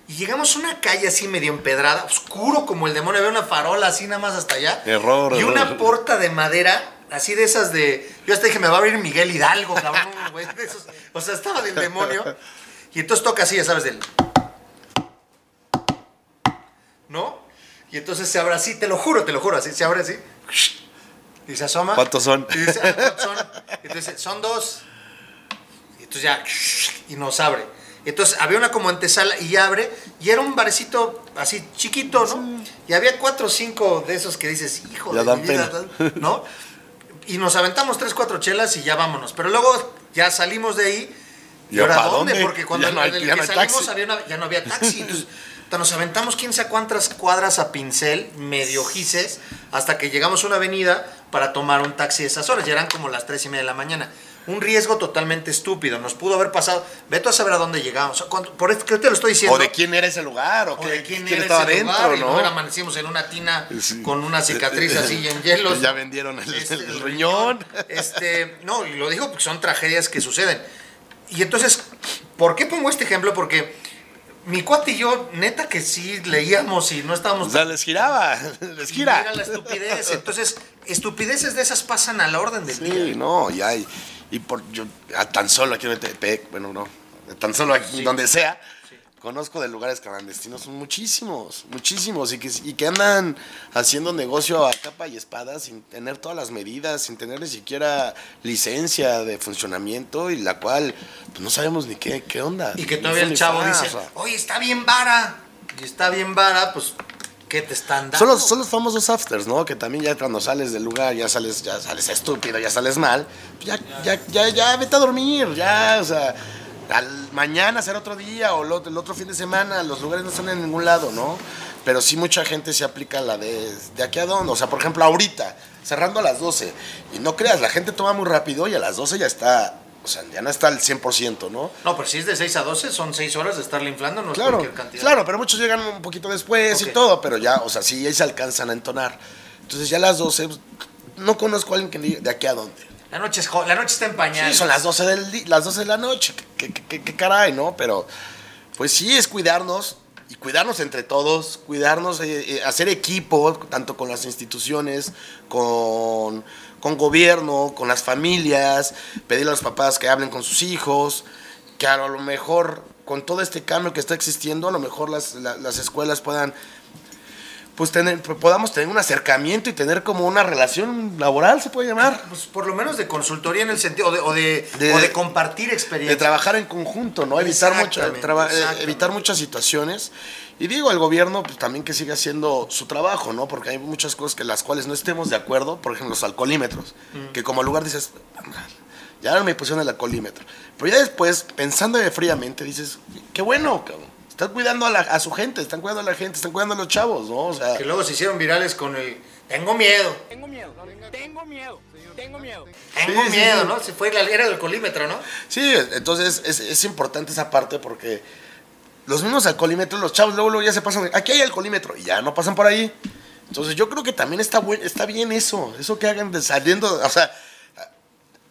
Y llegamos a una calle así medio empedrada, oscuro como el demonio, había una farola así nada más hasta allá. Error, Y error. una porta de madera, así de esas de. Yo hasta dije, me va a abrir Miguel Hidalgo, cabrón, güey. de esos. O sea, estaba del demonio. Y entonces toca así, ya sabes, del. ¿No? Y entonces se abre así, te lo juro, te lo juro, así, se abre así. Y se asoma. ¿Cuántos son? Y dice, ah, ¿cuántos son? Y entonces, son dos. Y entonces ya, y nos abre. Entonces había una como antesala y abre, y era un barecito así chiquito, ¿no? Y había cuatro o cinco de esos que dices, hijo Ya de mi vida", pena. ¿no? Y nos aventamos tres, cuatro chelas y ya vámonos. Pero luego ya salimos de ahí. ¿Y ¿Y ahora para dónde? dónde? Porque cuando Ya no hay- en el ya que no hay salimos había una- ya no había taxi. Entonces, nos aventamos quién sabe cuántas cuadras a pincel, medio gises, hasta que llegamos a una avenida, para tomar un taxi a esas horas. Ya eran como las tres y media de la mañana. Un riesgo totalmente estúpido. Nos pudo haber pasado. Veto a saber a dónde llegamos. Por eso que te lo estoy diciendo. O de quién era ese lugar. O, o qué- de quién, quién era estaba ese dentro, lugar, y ¿no? no amanecimos en una tina Sí. con una cicatriz así en hielos. Ya vendieron el, Este, el riñón. Este, no, y lo digo porque son tragedias que suceden. Y entonces, ¿por qué pongo este ejemplo? Porque mi cuate y yo, neta que sí leíamos y no estábamos... O sea, les giraba, les gira. Mira la estupidez. Entonces, estupideces de esas pasan a la orden del Sí, día. no, y hay. Y por yo, a tan solo aquí en Metepec, bueno, no, tan solo aquí, Sí. donde sea, conozco de lugares clandestinos, son muchísimos, muchísimos, y que, y que andan haciendo negocio a capa y espada sin tener todas las medidas, sin tener ni siquiera licencia de funcionamiento, y la cual pues, no sabemos ni qué, qué onda. Y que todavía el chavo dice, oye, está bien vara. Y está bien vara, pues, ¿qué te están dando? Son los, son los famosos afters, ¿no? Que también ya cuando sales del lugar, ya sales, ya sales estúpido, ya sales mal, ya, ya, ya, ya vete a dormir, ya, o sea, al mañana será otro día o el otro, el otro fin de semana, los lugares no están en ningún lado, ¿no? Pero sí mucha gente se aplica la de, de aquí a dónde, o sea, por ejemplo, ahorita, cerrando a las 12, y no creas, la gente toma muy rápido y a las 12 ya está, o sea, ya no está al 100%, ¿no? No, pero si es de 6 a 12, son 6 horas de estarle inflando, no es Claro, cualquier cantidad. claro, pero muchos llegan un poquito después Ok. y todo, pero ya, o sea, sí, ahí se alcanzan a entonar. Entonces ya a las 12, pues, no conozco a alguien que diga de aquí a dónde. La noche, es la noche está en pañales. Sí, son las 12, del las 12 de la noche, qué, qué- qué- caray, ¿no? Pero, pues sí, es cuidarnos y cuidarnos entre todos, cuidarnos, eh, eh, hacer equipo, tanto con las instituciones, con, con gobierno, con las familias, pedirle a los papás que hablen con sus hijos, que a lo mejor con todo este cambio que está existiendo, a lo mejor las, la- las escuelas puedan, pues tener, podamos tener un acercamiento y tener como una relación laboral, se puede llamar. Pues por lo menos de consultoría en el sentido, o de, o de, De- o de compartir experiencia. de trabajar en conjunto, ¿no? Evitar, mucho, Exactamente, traba- eh, evitar muchas situaciones. Y digo, el gobierno pues, también que siga haciendo su trabajo, ¿no? Porque hay muchas cosas que las cuales no estemos de acuerdo, por ejemplo, los alcoholímetros, Mm. que como lugar dices, ya no me pusieron el alcoholímetro. Pero ya después, pensando fríamente, dices, qué bueno, cabrón. Están cuidando a, la- a su gente, están cuidando a la gente, están cuidando a los chavos, ¿no? O sea, Que luego se hicieron virales con el tengo miedo, Tengo miedo, tengo miedo, tengo miedo. tengo Sí, miedo, sí. ¿no? Se fue la era del colímetro, ¿no? Sí, entonces es, es importante esa parte porque los mismos alcoholímetros, los chavos luego, luego ya se pasan, aquí hay alcoholímetro y ya no pasan por ahí. Entonces yo creo que también está, buen, está bien eso, eso que hagan de saliendo, o sea,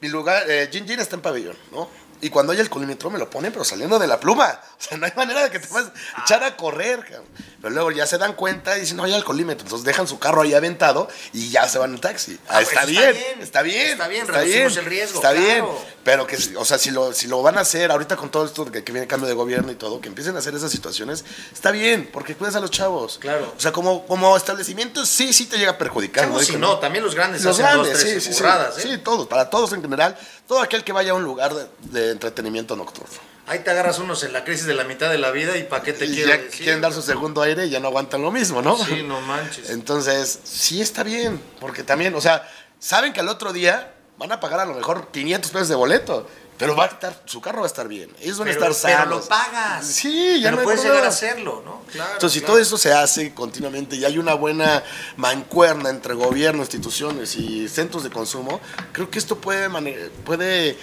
mi lugar, eh, Gin Gin está en pabellón, ¿no? Y cuando hay alcoholímetro me lo ponen, pero saliendo de la pluma. O sea, no hay manera de que te puedas echar a correr, cabrón. Pero luego ya se dan cuenta y dicen, no hay alcoholímetro. Entonces dejan su carro ahí aventado y ya se van en taxi. Ah, Ah, está, bien, está bien. está bien, Está bien, reducimos el riesgo, Está claro. bien. Pero que, o sea, si lo, si lo van a hacer ahorita con todo esto de que, que viene cambio de gobierno y todo, que empiecen a hacer esas situaciones, está bien, porque cuidas a los chavos. Claro. O sea, como, como establecimiento, sí, sí te llega a perjudicar. Chavos, si no, también los grandes los hacen grandes, dos, tres sí, sí, sí. ¿eh? Sí, todos, para todos en general, todo aquel que vaya a un lugar de, de entretenimiento nocturno. Ahí te agarras unos en la crisis de la mitad de la vida y para qué te Y quiero ya decir. quieren dar su segundo aire y ya no aguantan lo mismo, ¿no? Sí, no manches. Entonces, sí está bien, porque también, o sea, saben que al otro día van a pagar a lo mejor 500 pesos de boleto, pero va a estar, su carro va a estar bien, ellos van pero, a estar pero sanos. lo pagas. Sí, ya Pero no puedes problema. llegar a hacerlo, ¿no? Claro. Entonces, si claro. todo eso se hace continuamente y hay una buena mancuerna entre gobierno, instituciones y centros de consumo, creo que esto puede, mane- puede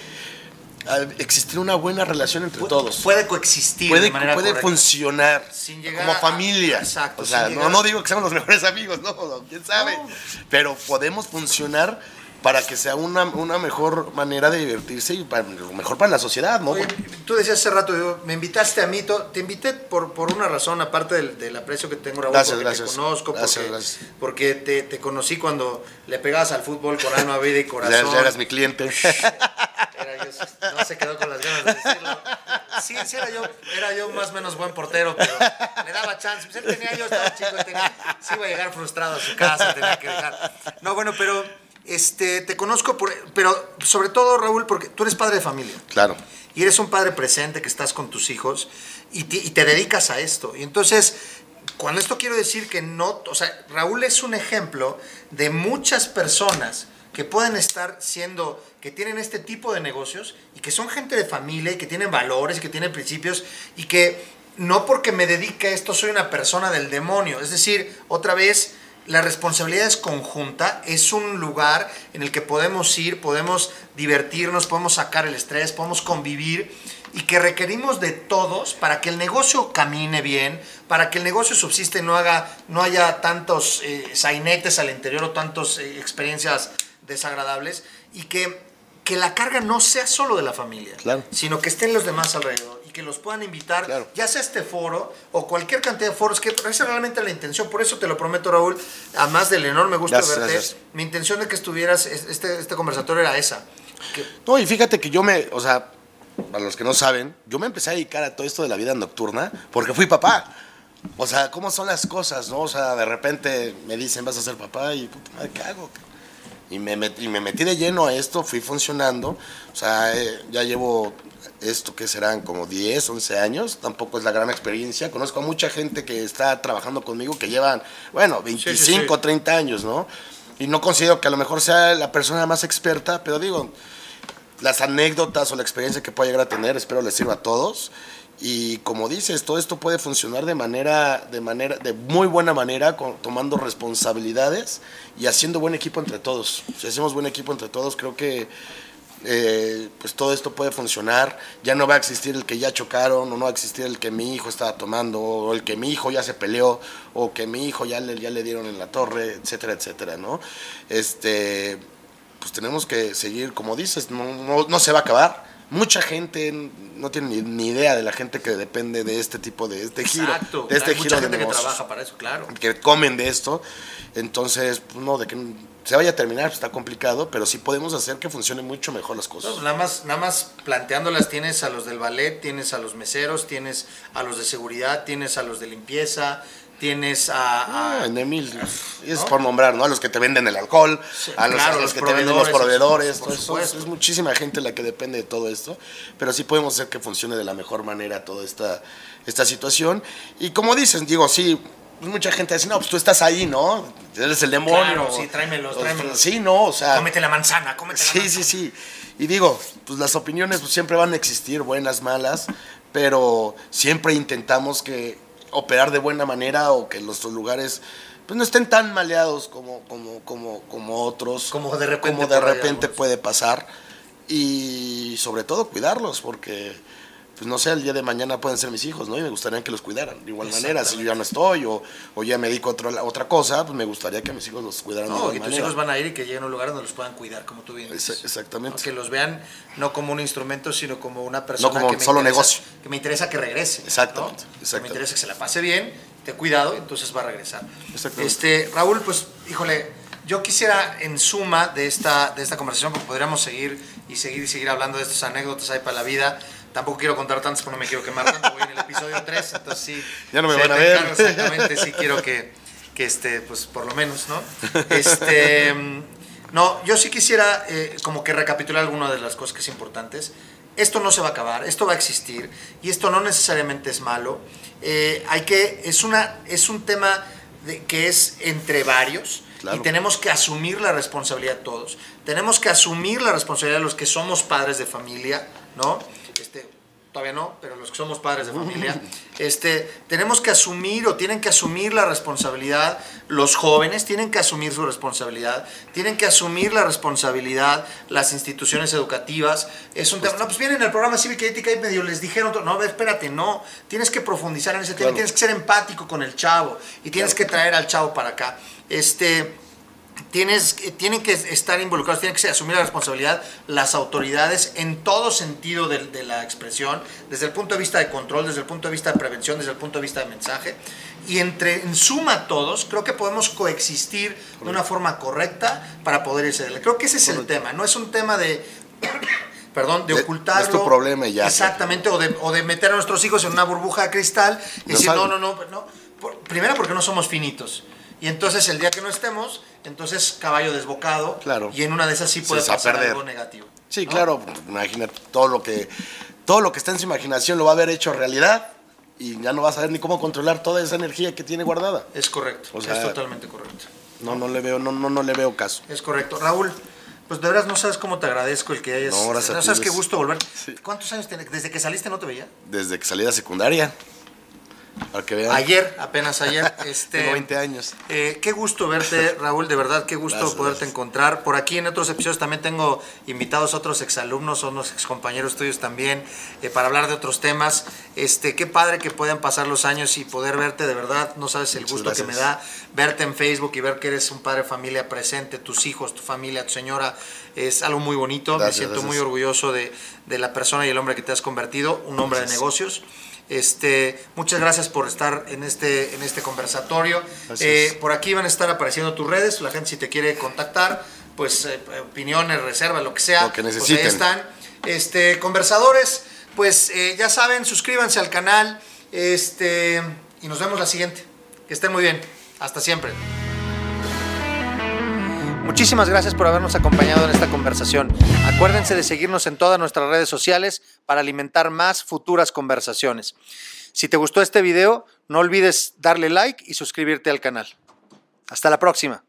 existir una buena relación entre Pu- todos. Puede coexistir puede, de manera puede correcta. funcionar Sin llegar como a- familia. Exacto, O sea, no, no digo que seamos los mejores amigos, no, quién sabe. No. Pero podemos funcionar para que sea una, una mejor manera de divertirse y para, mejor para la sociedad, ¿no? Oye, tú decías hace rato, yo, me invitaste a mí, te invité por, por una razón, aparte del, del aprecio que tengo, Raúl, Gracias, porque gracias. te conozco, Gracias, porque, gracias. porque te, te conocí cuando le pegabas al fútbol con alma, vida y ya, corazón. ya eras mi cliente. No se quedó con las ganas de decirlo. Sí, sí era yo, era yo más o menos buen portero, pero le daba chance. Pues él tenía, yo estaba chico, tenía, sí iba a llegar frustrado a su casa, tenía que dejar. No, bueno, pero este, te conozco, por, pero sobre todo, Raúl, porque tú eres padre de familia. Claro. Y eres un padre presente que estás con tus hijos y te, y te dedicas a esto. Y entonces, con esto quiero decir que no, o sea, Raúl es un ejemplo de muchas personas que pueden estar siendo, que tienen este tipo de negocios y que son gente de familia y que tienen valores y que tienen principios y que no porque me dedique a esto soy una persona del demonio. Es decir, otra vez, la responsabilidad es conjunta, es un lugar en el que podemos ir, podemos divertirnos, podemos sacar el estrés, podemos convivir y que requerimos de todos para que el negocio camine bien, para que el negocio subsiste, no haga, no haya tantos eh, sainetes al interior o tantas eh, experiencias desagradables y que, que la carga no sea solo de la familia, Claro. sino que estén los demás alrededor y que los puedan invitar, Claro. ya sea este foro o cualquier cantidad de foros, que esa es realmente la intención. Por eso te lo prometo, Raúl, además del enorme gusto Gracias, de verte, gracias. mi intención de que estuvieras, es- este, este conversatorio era esa. Que- No, y fíjate que yo me, o sea, para los que no saben, yo me empecé a dedicar a todo esto de la vida nocturna porque fui papá. O sea, ¿cómo son las cosas, no? O sea, de repente me dicen, vas a ser papá y, puta madre, ¿qué hago? Y me, met- y me metí de lleno a esto, fui funcionando. O sea, eh, ya llevo esto que serán como 10, 11 años. Tampoco es la gran experiencia. Conozco a mucha gente que está trabajando conmigo que llevan, bueno, 25, sí. 30 años, ¿no? Y no considero que a lo mejor sea la persona más experta, pero digo, las anécdotas o la experiencia que pueda llegar a tener, espero les sirva a todos. Y como dices, todo esto puede funcionar de manera, de manera, de muy buena manera, tomando responsabilidades y haciendo buen equipo entre todos. Si hacemos buen equipo entre todos, creo que eh, pues todo esto puede funcionar. Ya no va a existir el que ya chocaron, o no va a existir el que mi hijo estaba tomando, o el que mi hijo ya se peleó, o que mi hijo ya le, ya le dieron en la torre, etcétera, etcétera, ¿no? Este, pues tenemos que seguir, como dices, no, no, no se va a acabar. Mucha gente no tiene ni, ni idea de la gente que depende de este tipo de este giro, Exacto. de este Hay giro mucha de gente que negocios trabaja para eso, claro. que comen de esto. Entonces, pues, no, de que se vaya a terminar pues, está complicado, pero sí podemos hacer que funcione mucho mejor las cosas. No, nada más, nada más planteándolas tienes a los del ballet, tienes a los meseros, tienes a los de seguridad, tienes a los de limpieza, tienes a, a- Ah, en Emil, es ¿no? por nombrar, ¿no? A los que te venden el alcohol, Sí, a los, claro, a los los que te venden los proveedores, por todo eso, es muchísima gente la que depende de todo esto, pero sí podemos hacer que funcione de la mejor manera toda esta, esta situación. Y como dices, digo, sí, pues mucha gente dice, no, pues tú estás ahí, ¿no? Eres el demonio. Claro, sí, tráemelos, tráemelos. Sí, no, o sea... cómete la manzana, cómete la Sí, manzana. sí, sí. Y digo, pues las opiniones pues, siempre van a existir, buenas, malas, pero siempre intentamos que operar de buena manera o que nuestros lugares pues no estén tan maleados como, como, como, como otros. Como de repente Como de repente puede pasar. Y sobre todo cuidarlos, porque pues no sé, el día de mañana pueden ser mis hijos, ¿no? Y me gustaría que los cuidaran de igual manera. Si yo ya no estoy o, o ya me dedico a otra, otra cosa, pues me gustaría que mis hijos los cuidaran de No, igual y tus manera. hijos van a ir y que lleguen a un lugar donde los puedan cuidar, como tú bien dices. exactamente. ¿no? Que los vean no como un instrumento, sino como una persona como que me solo interesa- negocio. Que me interesa que regrese. ¿no? Exactamente, Que me interesa que se la pase bien, te cuidado, entonces va a regresar. Este, Raúl, pues, híjole, yo quisiera en suma de esta, de esta conversación, porque podríamos seguir y seguir y seguir hablando de estas anécdotas ahí para la vida. Tampoco quiero contar tantas porque no me quiero quemar tanto. Voy en el episodio 3, entonces sí. Ya no me van a ver. Exactamente, sí quiero que, que este, pues por lo menos, ¿no? Este, mm, no, yo sí quisiera eh, como que recapitular algunas de las cosas que es importantes. Esto no se va a acabar, esto va a existir y esto no necesariamente es malo. Eh, hay que, es, una, es un tema de- que es entre varios Claro. y tenemos que asumir la responsabilidad todos. Tenemos que asumir la responsabilidad de los que somos padres de familia, ¿no? Este, todavía no, pero los que somos padres de familia, este, tenemos que asumir o tienen que asumir la responsabilidad, los jóvenes tienen que asumir su responsabilidad, tienen que asumir la responsabilidad las instituciones educativas. Es un tema, no, pues vienen al programa Cívica y Ética y medio les dijeron, no, espérate, no, tienes que profundizar en ese tema, Claro. tienes que ser empático con el chavo y tienes que traer al chavo para acá. Este, tienes, eh, tienen que estar involucrados, tienen que asumir la responsabilidad las autoridades en todo sentido de, de la expresión, desde el punto de vista de control, desde el punto de vista de prevención, desde el punto de vista de mensaje. Y entre, en suma todos, creo que podemos coexistir de una forma correcta para poder la- Creo que ese es el tema, no es un tema de... Perdón, de De- ocultarlo. es tu problema ya. Exactamente, o de, o de meter a nuestros hijos en una burbuja de cristal y No decir, saben. no, no, no, no. Por- primero porque no somos finitos. Y entonces el día que no estemos, entonces caballo desbocado. Claro. Y en una de esas sí puede pasar perder. algo negativo. Sí, ¿no? claro, imagínate todo lo que todo lo que está en su imaginación lo va a haber hecho realidad y ya no va a saber ni cómo controlar toda esa energía que tiene guardada. Es correcto. O sea- es totalmente correcto. No, no le veo, no, no, no le veo caso. Es correcto. Raúl, pues de veras no sabes cómo te agradezco el que hayas. No, no sabes qué gusto volver. Sí. ¿Cuántos años tienes? Desde que saliste no te veía. Desde que salí de la secundaria. Para que vean. Ayer, apenas ayer. Este, Tengo 20 años. eh, qué gusto verte, Raúl, de verdad, qué gusto Gracias, poderte gracias. encontrar. Por aquí en otros episodios también tengo invitados a otros exalumnos, unos excompañeros tuyos también, eh, para hablar de otros temas. Este, qué padre que puedan pasar los años y poder verte, de verdad, no sabes el Muchas gusto que me da verte en Facebook y ver que eres un padre de familia presente, tus hijos, tu familia, tu señora. Es algo muy bonito. Me siento muy orgulloso de, de la persona y el hombre que te has convertido, un hombre de negocios. Este, muchas gracias por estar en este, en este conversatorio. Eh, por aquí van a estar apareciendo tus redes. La gente si te quiere contactar, pues eh, opiniones, reservas, lo que sea. Lo que pues, ahí necesiten. están. Este, conversadores, pues eh, ya saben, suscríbanse al canal. Este, y nos vemos la siguiente. Que estén muy bien. Hasta siempre. Muchísimas gracias por habernos acompañado en esta conversación. Acuérdense de seguirnos en todas nuestras redes sociales para alimentar más futuras conversaciones. Si te gustó este video, no olvides darle like y suscribirte al canal. Hasta la próxima.